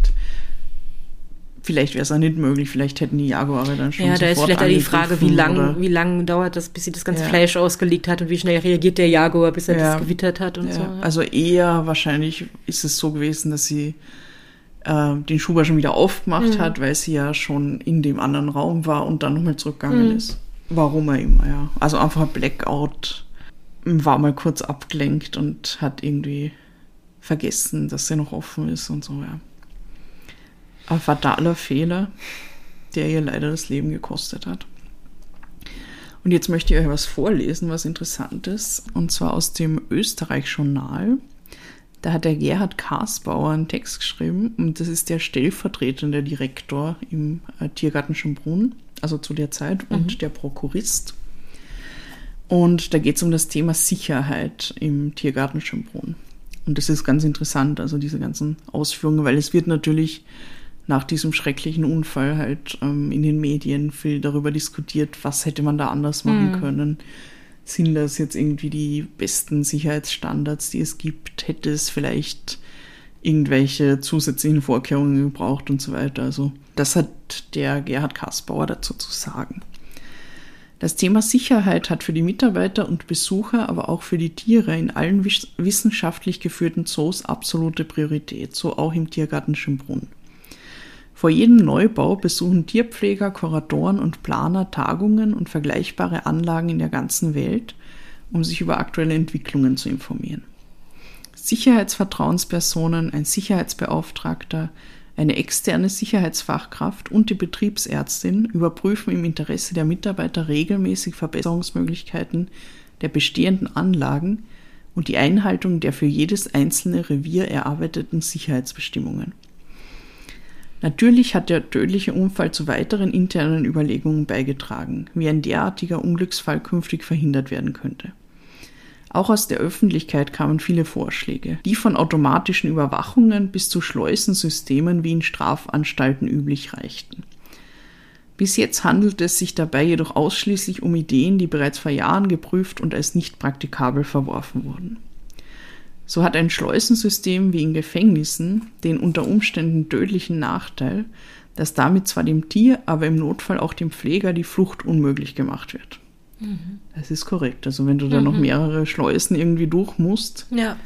vielleicht wäre es auch nicht möglich, vielleicht hätten die Jaguare dann schon Ja, da ist vielleicht auch die Frage, wie angegriffen lang, oder- wie lang dauert das, bis sie das ganze Ja. Fleisch ausgelegt hat und wie schnell reagiert der Jaguar, bis er Ja. das gewittert hat und Ja, so. Also eher wahrscheinlich ist es so gewesen, dass sie äh, den Schuber schon wieder aufgemacht Mhm. hat, weil sie ja schon in dem anderen Raum war und dann nochmal Mhm. zurückgegangen ist. Warum auch immer, ja. Also einfach ein Blackout, war mal kurz abgelenkt und hat irgendwie vergessen, dass sie noch offen ist und so, ja. Ein fataler Fehler, der ihr leider das Leben gekostet hat. Und jetzt möchte ich euch was vorlesen, was interessant ist, und zwar aus dem Österreich-Journal. Da hat der Gerhard Karsbauer einen Text geschrieben und das ist der stellvertretende Direktor im äh, Tiergarten Schönbrunn, also zu der Zeit, und der Prokurist. Und da geht es um das Thema Sicherheit im Tiergarten Schönbrunn. Und das ist ganz interessant, also diese ganzen Ausführungen, weil es wird natürlich nach diesem schrecklichen Unfall halt ähm, in den Medien viel darüber diskutiert, was hätte man da anders machen können. Sind das jetzt irgendwie die besten Sicherheitsstandards, die es gibt? Hätte es vielleicht irgendwelche zusätzlichen Vorkehrungen gebraucht und so weiter? Also das hat der Gerhard Kaspauer dazu zu sagen. Das Thema Sicherheit hat für die Mitarbeiter und Besucher, aber auch für die Tiere in allen wiss- wissenschaftlich geführten Zoos absolute Priorität, so auch im Tiergarten Schönbrunn. Vor jedem Neubau besuchen Tierpfleger, Kuratoren und Planer Tagungen und vergleichbare Anlagen in der ganzen Welt, um sich über aktuelle Entwicklungen zu informieren. Sicherheitsvertrauenspersonen, ein Sicherheitsbeauftragter, eine externe Sicherheitsfachkraft und die Betriebsärztin überprüfen im Interesse der Mitarbeiter regelmäßig Verbesserungsmöglichkeiten der bestehenden Anlagen und die Einhaltung der für jedes einzelne Revier erarbeiteten Sicherheitsbestimmungen. Natürlich hat der tödliche Unfall zu weiteren internen Überlegungen beigetragen, wie ein derartiger Unglücksfall künftig verhindert werden könnte. Auch aus der Öffentlichkeit kamen viele Vorschläge, die von automatischen Überwachungen bis zu Schleusensystemen wie in Strafanstalten üblich reichten. Bis jetzt handelt es sich dabei jedoch ausschließlich um Ideen, die bereits vor Jahren geprüft und als nicht praktikabel verworfen wurden. So hat ein Schleusensystem wie in Gefängnissen den unter Umständen tödlichen Nachteil, dass damit zwar dem Tier, aber im Notfall auch dem Pfleger die Flucht unmöglich gemacht wird. Das ist korrekt. Also wenn du da noch mehrere Schleusen irgendwie durch musst, Ja.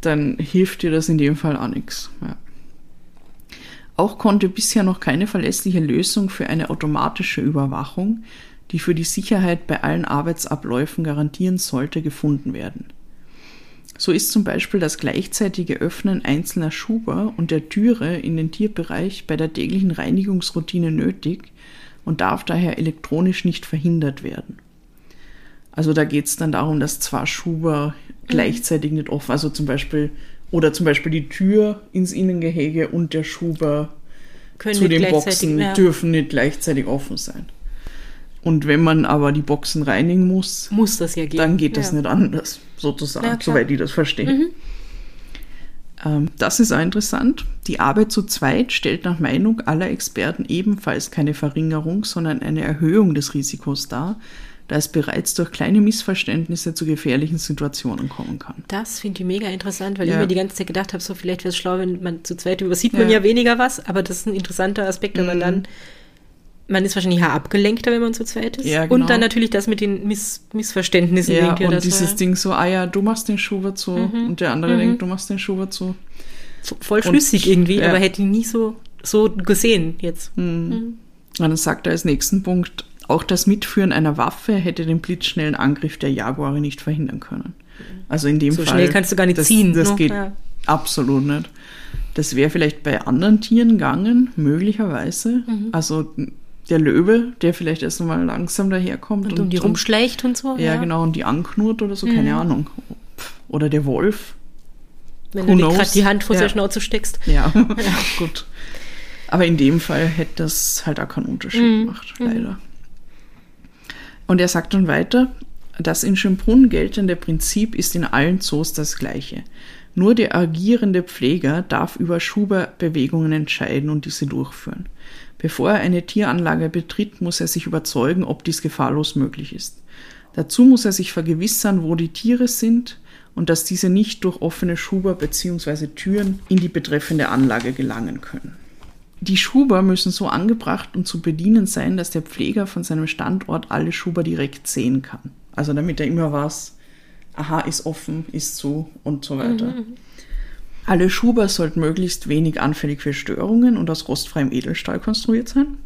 dann hilft dir das in dem Fall auch nichts. Ja. Auch konnte bisher noch keine verlässliche Lösung für eine automatische Überwachung, die für die Sicherheit bei allen Arbeitsabläufen garantieren sollte, gefunden werden. So ist zum Beispiel das gleichzeitige Öffnen einzelner Schuber und der Türe in den Tierbereich bei der täglichen Reinigungsroutine nötig und darf daher elektronisch nicht verhindert werden. Also da geht es dann darum, dass zwar Schuber gleichzeitig nicht offen, also zum Beispiel, oder zum Beispiel die Tür ins Innengehege und der Schuber Können zu nicht den gleichzeitig- Boxen ja. dürfen nicht gleichzeitig offen sein. Und wenn man aber die Boxen reinigen muss, Muss das ja gehen. dann geht das ja. nicht anders, sozusagen, Ja. Mhm. soweit ich das verstehe. Ähm, das ist auch interessant. Die Arbeit zu zweit stellt nach Meinung aller Experten ebenfalls keine Verringerung, sondern eine Erhöhung des Risikos dar, da es bereits durch kleine Missverständnisse zu gefährlichen Situationen kommen kann. Das finde ich mega interessant, weil Ja. ich mir die ganze Zeit gedacht habe, so vielleicht wäre es schlau, wenn man zu zweit übersieht man Ja. ja weniger was, aber das ist ein interessanter Aspekt, aber Mhm. dann, man ist wahrscheinlich ja abgelenkter, wenn man zu zweit ist. Ja, genau. Und dann natürlich das mit den Miss Missverständnissen. Ja, denkt ihr, und das dieses war Ding so, ah ja, du machst den Schuber zu und der andere denkt, du machst den Schuber zu. voll schlüssig irgendwie, ja. aber hätte ich nie so, so gesehen jetzt. Und dann sagt er als nächsten Punkt, auch das Mitführen einer Waffe hätte den blitzschnellen Angriff der Jaguare nicht verhindern können. Also in dem So Fall. schnell kannst du gar nicht das, ziehen, Das ne? geht Ja. absolut nicht. Das wäre vielleicht bei anderen Tieren gegangen, möglicherweise. Mhm. Also der Löwe, der vielleicht erst mal langsam daherkommt Und um die rumschleicht und so. Ja, genau, und die anknurrt oder so, keine Mhm. Ahnung. Oder der Wolf. Wenn Who du gerade die Hand vor Ja. der Schnauze steckst. Ja, gut. Aber in dem Fall hätte das halt auch keinen Unterschied Mhm. gemacht, leider. Und er sagt dann weiter, das in Schönbrunn geltende Prinzip ist in allen Zoos das gleiche. Nur der agierende Pfleger darf über Schuberbewegungen entscheiden und diese durchführen. Bevor er eine Tieranlage betritt, muss er sich überzeugen, ob dies gefahrlos möglich ist. Dazu muss er sich vergewissern, wo die Tiere sind und dass diese nicht durch offene Schuber bzw. Türen in die betreffende Anlage gelangen können. Die Schuber müssen so angebracht und zu bedienen sein, dass der Pfleger von seinem Standort alle Schuber direkt sehen kann. Also damit er immer weiß, aha, ist offen, ist zu und so weiter. Alle Schuber sollten möglichst wenig anfällig für Störungen und aus rostfreiem Edelstahl konstruiert sein.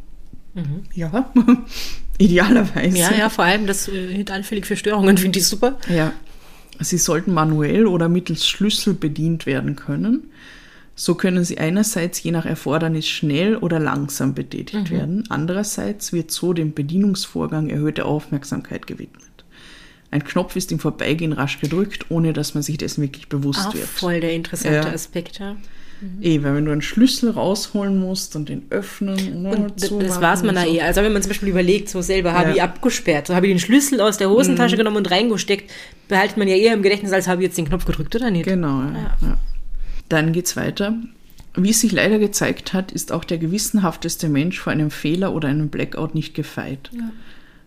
Ja, idealerweise. Ja, ja, vor allem das äh, nicht anfällig für Störungen finde ich super. Ja. Sie sollten manuell oder mittels Schlüssel bedient werden können. So können sie einerseits je nach Erfordernis schnell oder langsam betätigt werden. Andererseits wird so dem Bedienungsvorgang erhöhte Aufmerksamkeit gewidmet. Ein Knopf ist im Vorbeigehen rasch gedrückt, ohne dass man sich dessen wirklich bewusst Auch wird. voll der interessante Ja. Aspekt, ja. Eh, weil wenn du einen Schlüssel rausholen musst und den öffnen ne, Und d- zumachen das weiß man und da so. eh. Also wenn man zum Beispiel überlegt, so selber habe Ja. Mhm. ich abgesperrt, so habe ich den Schlüssel aus der Hosentasche genommen und reingesteckt, behaltet man ja eher im Gedächtnis, als habe ich jetzt den Knopf gedrückt oder nicht. Genau, ja. Ja. Ja. Dann geht's weiter. Wie es sich leider gezeigt hat, ist auch der gewissenhafteste Mensch vor einem Fehler oder einem Blackout nicht gefeit.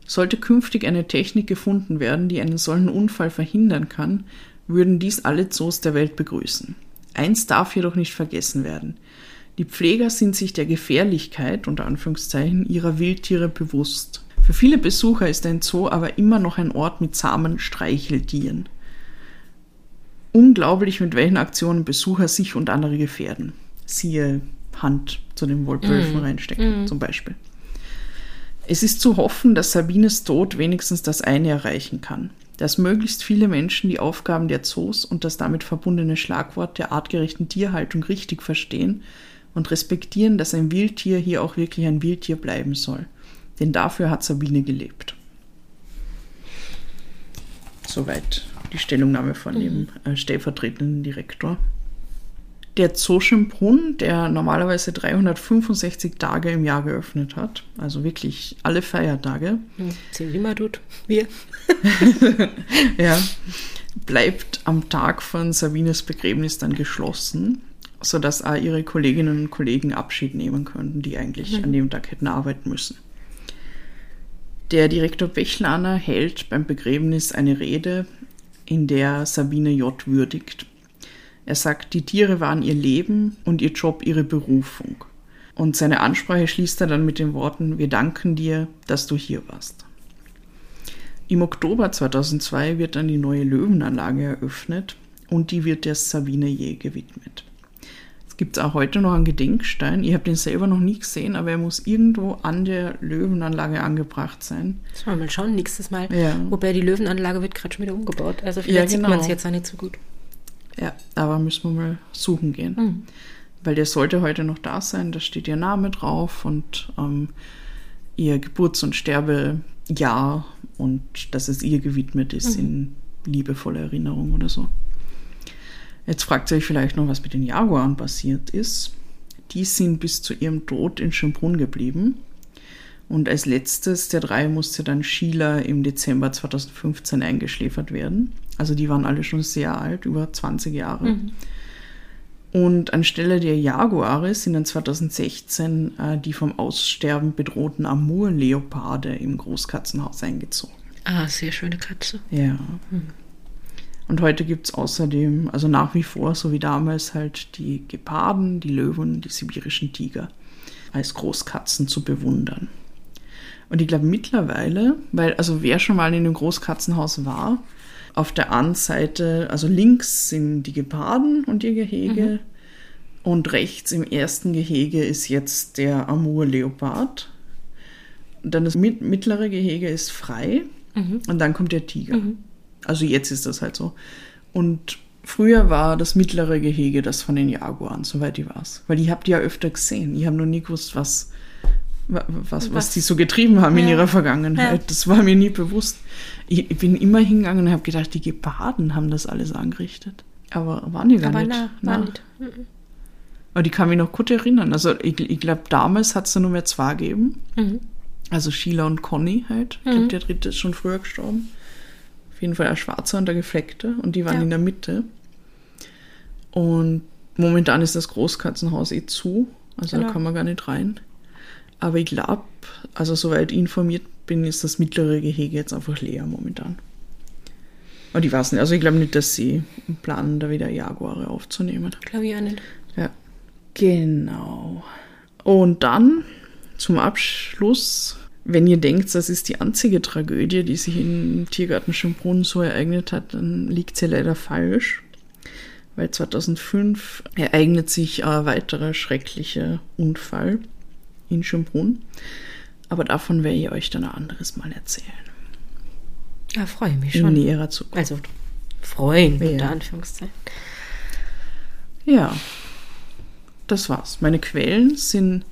Sollte künftig eine Technik gefunden werden, die einen solchen Unfall verhindern kann, würden dies alle Zoos der Welt begrüßen. Eins darf jedoch nicht vergessen werden. Die Pfleger sind sich der Gefährlichkeit, unter Anführungszeichen, ihrer Wildtiere bewusst. Für viele Besucher ist ein Zoo aber immer noch ein Ort mit zahmen Streicheltieren. Unglaublich, mit welchen Aktionen Besucher sich und andere gefährden. Siehe Hand zu den Wollwölfen reinstecken, zum Beispiel. Es ist zu hoffen, dass Sabines Tod wenigstens das eine erreichen kann. Dass möglichst viele Menschen die Aufgaben der Zoos und das damit verbundene Schlagwort der artgerechten Tierhaltung richtig verstehen und respektieren, dass ein Wildtier hier auch wirklich ein Wildtier bleiben soll. Denn dafür hat Sabine gelebt. Soweit die Stellungnahme von dem äh, stellvertretenden Direktor. Der Zoo Schönbrunn, der normalerweise 365 Tage im Jahr geöffnet hat, also wirklich alle Feiertage, Hm, Zähl wie mal tut. Wir. ja, bleibt am Tag von Sabines Begräbnis dann geschlossen, sodass auch ihre Kolleginnen und Kollegen Abschied nehmen könnten, die eigentlich an dem Tag hätten arbeiten müssen. Der Direktor Bechlaner hält beim Begräbnis eine Rede, in der Sabine J. würdigt. Er sagt, die Tiere waren ihr Leben und ihr Job ihre Berufung. Und seine Ansprache schließt er dann mit den Worten, wir danken dir, dass du hier warst. Im Oktober 2002 wird dann die neue Löwenanlage eröffnet und die wird der Sabine Je gewidmet. Es gibt auch heute noch einen Gedenkstein. Ich habe den selber noch nie gesehen, aber er muss irgendwo an der Löwenanlage angebracht sein. Sollen wir mal schauen, nächstes Mal. Ja. Wobei die Löwenanlage wird gerade schon wieder umgebaut. Also vielleicht Ja, genau. sieht man es jetzt auch nicht so gut. Ja, aber müssen wir mal suchen gehen. Mhm. Weil der sollte heute noch da sein. Da steht ihr Name drauf und ähm, ihr Geburts- und Sterbejahr und dass es ihr gewidmet ist in liebevoller Erinnerung oder so. Jetzt fragt ihr euch vielleicht noch, was mit den Jaguaren passiert ist. Die sind bis zu ihrem Tod in Schönbrunn geblieben. Und als letztes der drei musste dann Sheila im Dezember 2015 eingeschläfert werden. Also die waren alle schon sehr alt, über 20 Jahre. Und anstelle der Jaguare sind dann 2016 äh, die vom Aussterben bedrohten Amur-Leoparde im Großkatzenhaus eingezogen. Ah, sehr schöne Katze. Ja. Und heute gibt es außerdem, also nach wie vor, so wie damals, halt die Geparden, die Löwen, die sibirischen Tiger als Großkatzen zu bewundern. Und ich glaube mittlerweile, weil, also wer schon mal in dem Großkatzenhaus war, auf der einen Seite, also links sind die Geparden und ihr Gehege und rechts im ersten Gehege ist jetzt der Amur-Leopard. Dann das mit mittlere Gehege ist frei und dann kommt der Tiger. Also jetzt ist das halt so. Und früher war das mittlere Gehege das von den Jaguaren, soweit ich weiß. Weil ich habe die ja öfter gesehen. Ich habe noch nie gewusst, was, wa- was, was, Was- die so getrieben haben in Ja. ihrer Vergangenheit. Ja. Das war mir nie bewusst. Ich, ich bin immer hingegangen und habe gedacht, die Geparden haben das alles angerichtet. Aber waren die gar Aber nicht. na, war nicht. Aber die kann mich noch gut erinnern. Also ich, ich glaube, damals hat es nur mehr zwei gegeben. Mhm. Also Sheila und Conny halt. Ich glaube, der dritte ist schon früher gestorben. Auf jeden Fall ein Schwarzer und der Gefleckte. Und die waren Ja. in der Mitte. Und momentan ist das Großkatzenhaus eh zu. Also da Genau. kann man gar nicht rein. Aber ich glaube, also soweit ich informiert bin, ist das mittlere Gehege jetzt einfach leer momentan. Aber ich weiß nicht. Also ich glaube nicht, dass sie planen, da wieder Jaguare aufzunehmen. Glaube ich auch nicht. Ja. Genau. Und dann zum Abschluss, wenn ihr denkt, das ist die einzige Tragödie, die sich im Tiergarten Schönbrunn so ereignet hat, dann liegt sie leider falsch. Weil 2005 ereignet sich ein weiterer schrecklicher Unfall in Schönbrunn. Aber davon werde ich euch dann ein anderes Mal erzählen. Ja, freue ich mich In schon. näherer Zukunft. Also freuen, Ja. unter Anführungszeichen. Ja, das war's. Meine Quellen sind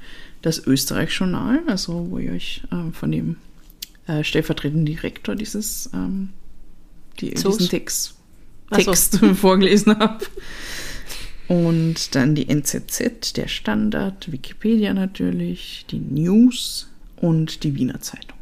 das Österreich-Journal, also wo ich euch ähm, von dem äh, stellvertretenden Direktor dieses ähm, die, diesen Text, so. Text vorgelesen habe. Und dann die NZZ, der Standard, Wikipedia natürlich, die News und die Wiener Zeitung.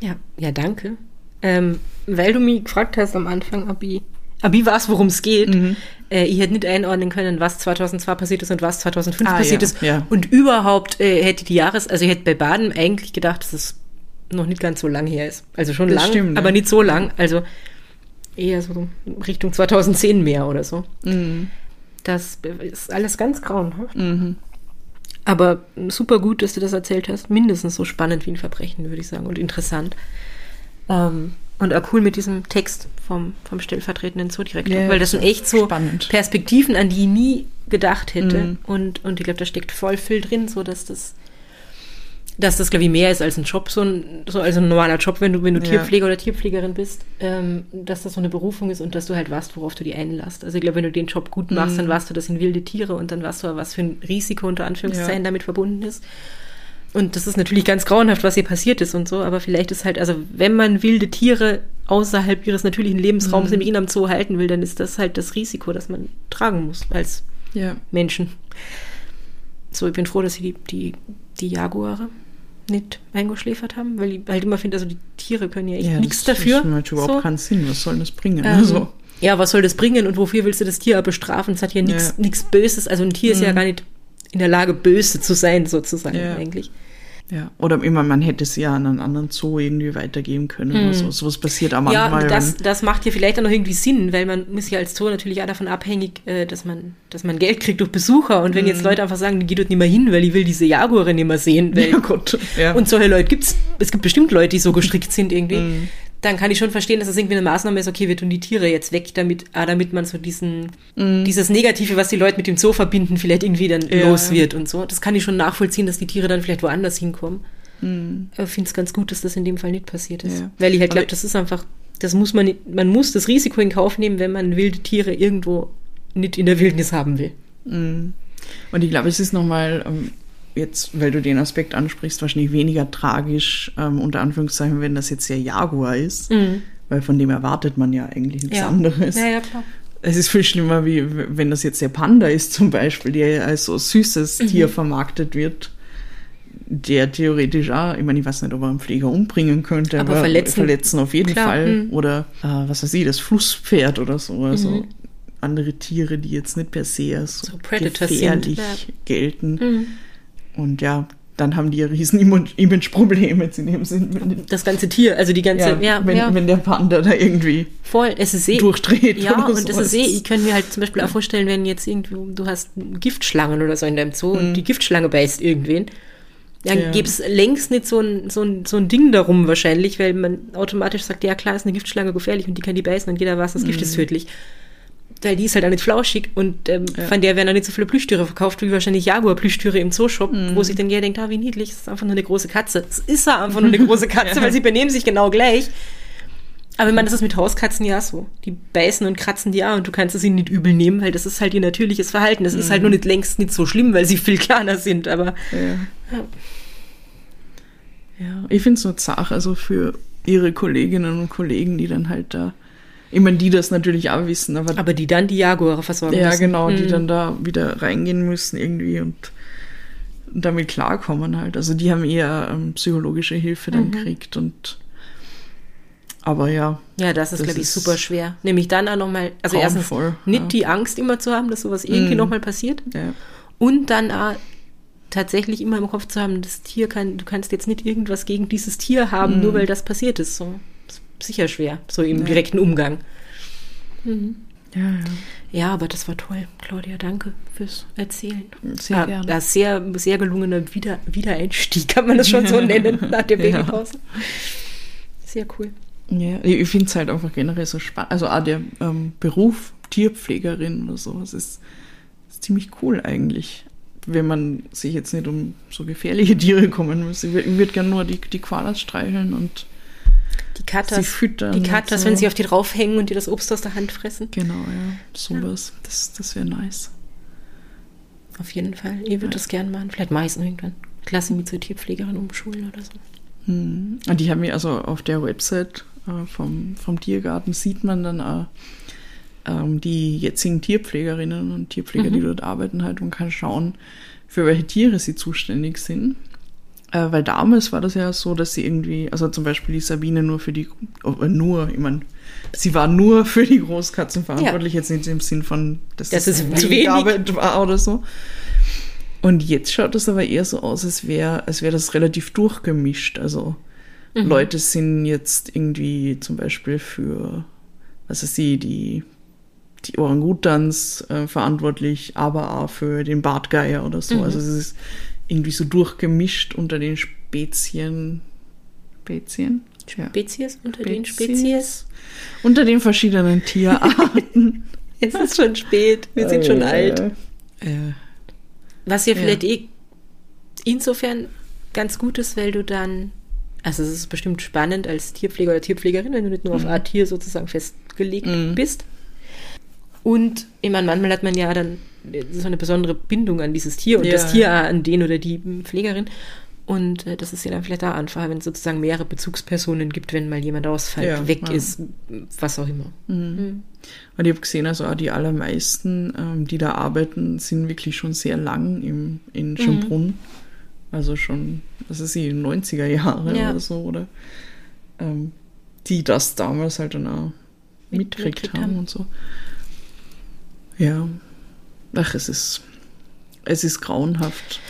Ja, ja, danke. Ähm, weil du mich gefragt hast am Anfang, ob ich, ob ich weiß, worum es geht. Mhm. Äh, ich hätte nicht einordnen können, was 2002 passiert ist und was 2005 Ah, passiert ja, ist. ja. Und überhaupt äh, hätte die Jahres, also ich hätte bei Baden eigentlich gedacht, dass es noch nicht ganz so lang her ist. Also schon Das lang, stimmt, aber ja. nicht so lang. Also eher so Richtung 2010 mehr oder so. Mhm. Das ist alles ganz grauenhaft. Aber super gut, dass du das erzählt hast. Mindestens so spannend wie ein Verbrechen, würde ich sagen. Und interessant. Ähm, und auch cool mit diesem Text vom, vom stellvertretenden Zoodirektor. Ja, weil das sind echt so spannend. Perspektiven, an die ich nie gedacht hätte. Mhm. Und, und ich glaube, da steckt voll viel drin, so dass das dass das, glaube ich, mehr ist als ein Job, so ein, so als ein normaler Job, wenn du, wenn du Ja. Tierpfleger oder Tierpflegerin bist, ähm, dass das so eine Berufung ist und dass du halt weißt, worauf du die einlässt. Also ich glaube, wenn du den Job gut machst, Mhm. dann weißt du, das sind wilde Tiere und dann weißt du, was für ein Risiko unter Anführungszeichen Ja. damit verbunden ist. Und das ist natürlich ganz grauenhaft, was hier passiert ist und so, aber vielleicht ist halt, also wenn man wilde Tiere außerhalb ihres natürlichen Lebensraums, Mhm. nämlich in einem Zoo halten will, dann ist das halt das Risiko, das man tragen muss als Ja. Menschen. So, ich bin froh, dass sie die, die, die Jaguare nicht eingeschläfert haben, weil ich halt immer finde, also die Tiere können ja echt ja, nichts dafür. Das macht überhaupt so. keinen Sinn. Was soll das bringen? Ähm, also, Ja, was soll das bringen und wofür willst du das Tier bestrafen? Es hat ja nichts Ja. Böses. Also ein Tier ist ja Mhm. gar nicht in der Lage, böse zu sein, sozusagen, Ja. eigentlich. ja. Oder immer, man hätte es ja an einen anderen Zoo irgendwie weitergeben können. Oder so. Sowas passiert auch. Ja, manchmal. und das, das macht ja vielleicht auch noch irgendwie Sinn, weil man muss ja als Zoo natürlich auch davon abhängig, äh, dass man, dass man Geld kriegt durch Besucher. Und wenn Mhm. jetzt Leute einfach sagen, die geht dort nicht mehr hin, weil ich will diese Jaguare nicht mehr sehen, weil ja, Gott. Ja. Und solche Leute gibt's, es gibt bestimmt Leute, die so gestrickt sind irgendwie. Mhm. Dann kann ich schon verstehen, dass das irgendwie eine Maßnahme ist, okay, wir tun die Tiere jetzt weg, damit, ah, damit man so diesen, dieses Negative, was die Leute mit dem Zoo verbinden, vielleicht irgendwie dann Mhm. Ja, los wird und so. Das kann ich schon nachvollziehen, dass die Tiere dann vielleicht woanders hinkommen. Ich finde es ganz gut, dass das in dem Fall nicht passiert ist. Mhm. Ja. Weil ich halt glaube, das ist einfach, das muss man nicht, man muss das Risiko in Kauf nehmen, wenn man wilde Tiere irgendwo nicht in der Wildnis haben will. Und ich glaube, es ist nochmal, ähm, jetzt, weil du den Aspekt ansprichst, wahrscheinlich weniger tragisch, ähm, unter Anführungszeichen, wenn das jetzt der Jaguar ist. Weil von dem erwartet man ja eigentlich nichts anderes. Ja, ja, klar. Es ist viel schlimmer, wie wenn das jetzt der Panda ist zum Beispiel, der ja als so süßes Mhm. Tier vermarktet wird, der theoretisch auch, ich meine, ich weiß nicht, ob er einen Pfleger umbringen könnte, Aber verletzen- verletzen auf jeden Klar, Fall. mhm. Oder äh, was weiß ich, das Flusspferd oder so. Also andere Tiere, die jetzt nicht per se als So sind, gefährlich ja. gelten. Mhm. Und ja, dann haben die ja riesen Image- Image-Probleme in dem Sinn. Das ganze Tier, also die ganze, ja, ja, wenn, ja. wenn der Panda da irgendwie Voll, es ist eh. durchdreht. Ja, und das ist eh, ich könnte mir halt zum Beispiel auch vorstellen, wenn jetzt irgendwie, du hast Giftschlangen oder so in deinem Zoo und die Giftschlange beißt irgendwen, dann Mhm. Ja. gäbe es längst nicht so ein, so, ein, so ein Ding darum wahrscheinlich, weil man automatisch sagt, ja klar, ist eine Giftschlange gefährlich und die kann die beißen und jeder weiß, das Gift ist tödlich. Weil die ist halt auch nicht flauschig und ähm, Mhm. Ja. von der werden auch nicht so viele Plüschtiere verkauft, wie wahrscheinlich Jaguar-Plüschtiere im Zooshop, Mhm. wo sich dann jeder denkt, ah, wie niedlich, das ist einfach nur eine große Katze. Es ist ja einfach nur eine große Katze, weil sie benehmen sich genau gleich. Aber ich meine, das ist mit Hauskatzen ja so. Die beißen und kratzen die auch und du kannst es ihnen nicht übel nehmen, weil das ist halt ihr natürliches Verhalten. Das ist halt nur nicht längst nicht so schlimm, weil sie viel kleiner sind, aber Ja. Ja, ich finde es nur zart, also für ihre Kolleginnen und Kollegen, die dann halt da, ich meine, die das natürlich auch wissen, aber, aber die dann die Jaguare versorgen ja, müssen. genau, die Mhm. dann da wieder reingehen müssen irgendwie und damit klarkommen halt. Also die haben eher ähm, psychologische Hilfe Mhm. dann gekriegt und aber ja, Ja, das ist, glaube ich, super schwer. Nämlich dann auch nochmal, also erstens grauenvoll, nicht ja. die Angst immer zu haben, dass sowas irgendwie Mhm. nochmal passiert. ja. Und dann auch tatsächlich immer im Kopf zu haben, das Tier kann, du kannst jetzt nicht irgendwas gegen dieses Tier haben, Mhm. nur weil das passiert ist. So, ist sicher schwer, so im Ja. direkten Umgang. Ja, ja. Ja, aber das war toll. Claudia, danke fürs Erzählen. Sehr ja, gerne. Ja, sehr, sehr gelungener Wieder Wiedereinstieg, kann man das schon so nennen, nach der Ja. Babypause. Sehr cool. Ja, ich finde es halt einfach generell so spannend. Also auch der ähm, Beruf Tierpflegerin oder sowas ist, ist ziemlich cool eigentlich. Wenn man sich jetzt nicht um so gefährliche Tiere kümmern muss. Ich würde würd gerne nur die, die Koalas streicheln und Die Katas, die Katas so. wenn sie auf die draufhängen und dir das Obst aus der Hand fressen. Genau, ja. Sowas. Das, das wäre nice. Auf jeden Fall. Ihr würdet das gern machen. Vielleicht mache ich es irgendwann. Ich lasse mich zur Tierpflegerin umschulen oder so. Hm. Und die haben mir also auf der Website äh, vom, vom Tiergarten sieht man dann auch ähm, die jetzigen Tierpflegerinnen und Tierpfleger, die dort arbeiten, halt und kann schauen, für welche Tiere sie zuständig sind. Äh, weil damals war das ja so, dass sie irgendwie, also zum Beispiel die Sabine nur für die, äh, nur, ich meine, sie war nur für die Großkatzen verantwortlich, jetzt nicht im Sinn von, dass Das ist wenig zu wenig. Arbeit war oder so. Und jetzt schaut es aber eher so aus, als wäre als wär das relativ durchgemischt. Also Mhm. Leute sind jetzt irgendwie zum Beispiel für, was weiß ich, die, die Orangutans äh, verantwortlich, aber auch für den Bartgeier oder so. Mhm. Also es ist irgendwie so durchgemischt unter den Spezien. Spezien? Ja. Spezies unter den Spezies. Spezies. Unter den verschiedenen Tierarten. Es ist schon spät, wir sind schon Äh, alt. Äh, Was ja Ja. vielleicht eh insofern ganz gut ist, weil du dann, also es ist bestimmt spannend als Tierpfleger oder Tierpflegerin, wenn du nicht nur auf ein Tier sozusagen festgelegt Mhm. bist. Und ich meine, manchmal hat man ja dann so eine besondere Bindung an dieses Tier und Ja. das Tier an den oder die Pflegerin. Und äh, das ist ja dann vielleicht auch einfacher, wenn es sozusagen mehrere Bezugspersonen gibt, wenn mal jemand ausfällt, Ja, weg ja. ist, was auch immer. Und ich habe gesehen, also auch die allermeisten, ähm, die da arbeiten, sind wirklich schon sehr lang im, in Schönbrunn. Also schon, was ist sie, 90er Jahre Ja. oder so, oder? Ähm, die das damals halt dann auch Mit- haben haben. und so. Ja. Ach, es ist, es ist grauenhaft.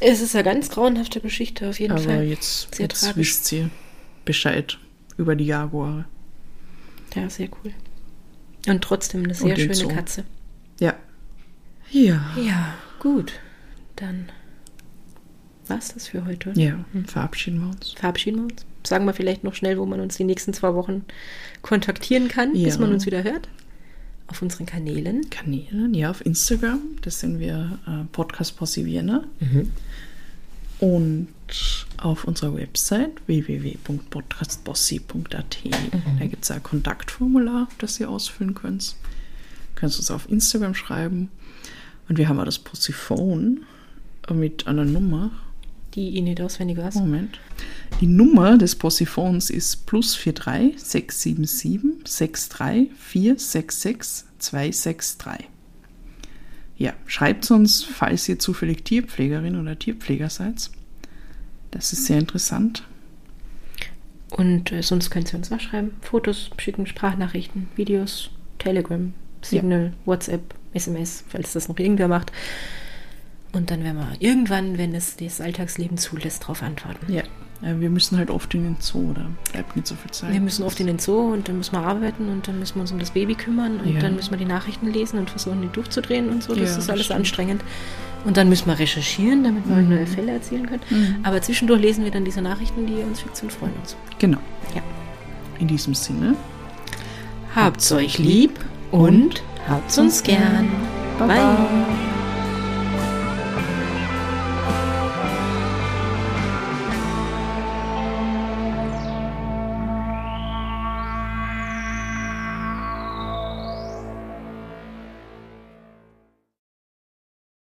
Es ist eine ganz grauenhafte Geschichte auf jeden Aber Fall. jetzt, Sehr jetzt tragisch. wisst ihr Bescheid über die Jaguare. Ja, sehr cool. Und trotzdem eine sehr schöne Zoo. Katze. Ja. Ja. Ja, gut. Dann war's das für heute. Ja, verabschieden wir uns. Verabschieden wir uns. Sagen wir vielleicht noch schnell, wo man uns die nächsten zwei Wochen kontaktieren kann, bis Ja. man uns wieder hört. Auf unseren Kanälen. Kanälen, ja, auf Instagram. Das sind wir äh, Podcast Posse Vienna. Und auf unserer Website www.podcastbossi.at. Da gibt es ein Kontaktformular, das ihr ausfüllen könnt. Könnt uns auf Instagram schreiben. Und wir haben auch das Possiphone mit einer Nummer. Die ich nicht auswendig weiß. Moment. Die Nummer des Possiphones ist plus 43 677 63 466 263. Ja, schreibt uns, falls ihr zufällig Tierpflegerin oder Tierpfleger seid. Das ist sehr interessant. Und äh, sonst könnt ihr uns auch schreiben. Fotos schicken, Sprachnachrichten, Videos, Telegram, Signal, WhatsApp, SMS, falls das noch irgendwer macht. Und dann werden wir irgendwann, wenn es das Alltagsleben zulässt, darauf antworten. Ja, äh, wir müssen halt oft in den Zoo, da bleibt nicht so viel Zeit. Wir müssen oft in den Zoo und dann müssen wir arbeiten und dann müssen wir uns um das Baby kümmern und Ja. dann müssen wir die Nachrichten lesen und versuchen, die durchzudrehen und so. Das Ja, ist alles stimmt. anstrengend. Und dann müssen wir recherchieren, damit wir euch neue Fälle erzählen können. Mhm. Aber zwischendurch lesen wir dann diese Nachrichten, die uns und freuen uns. Genau. Ja. In diesem Sinne. Habt's euch lieb und habt's uns gern. Bye. bye.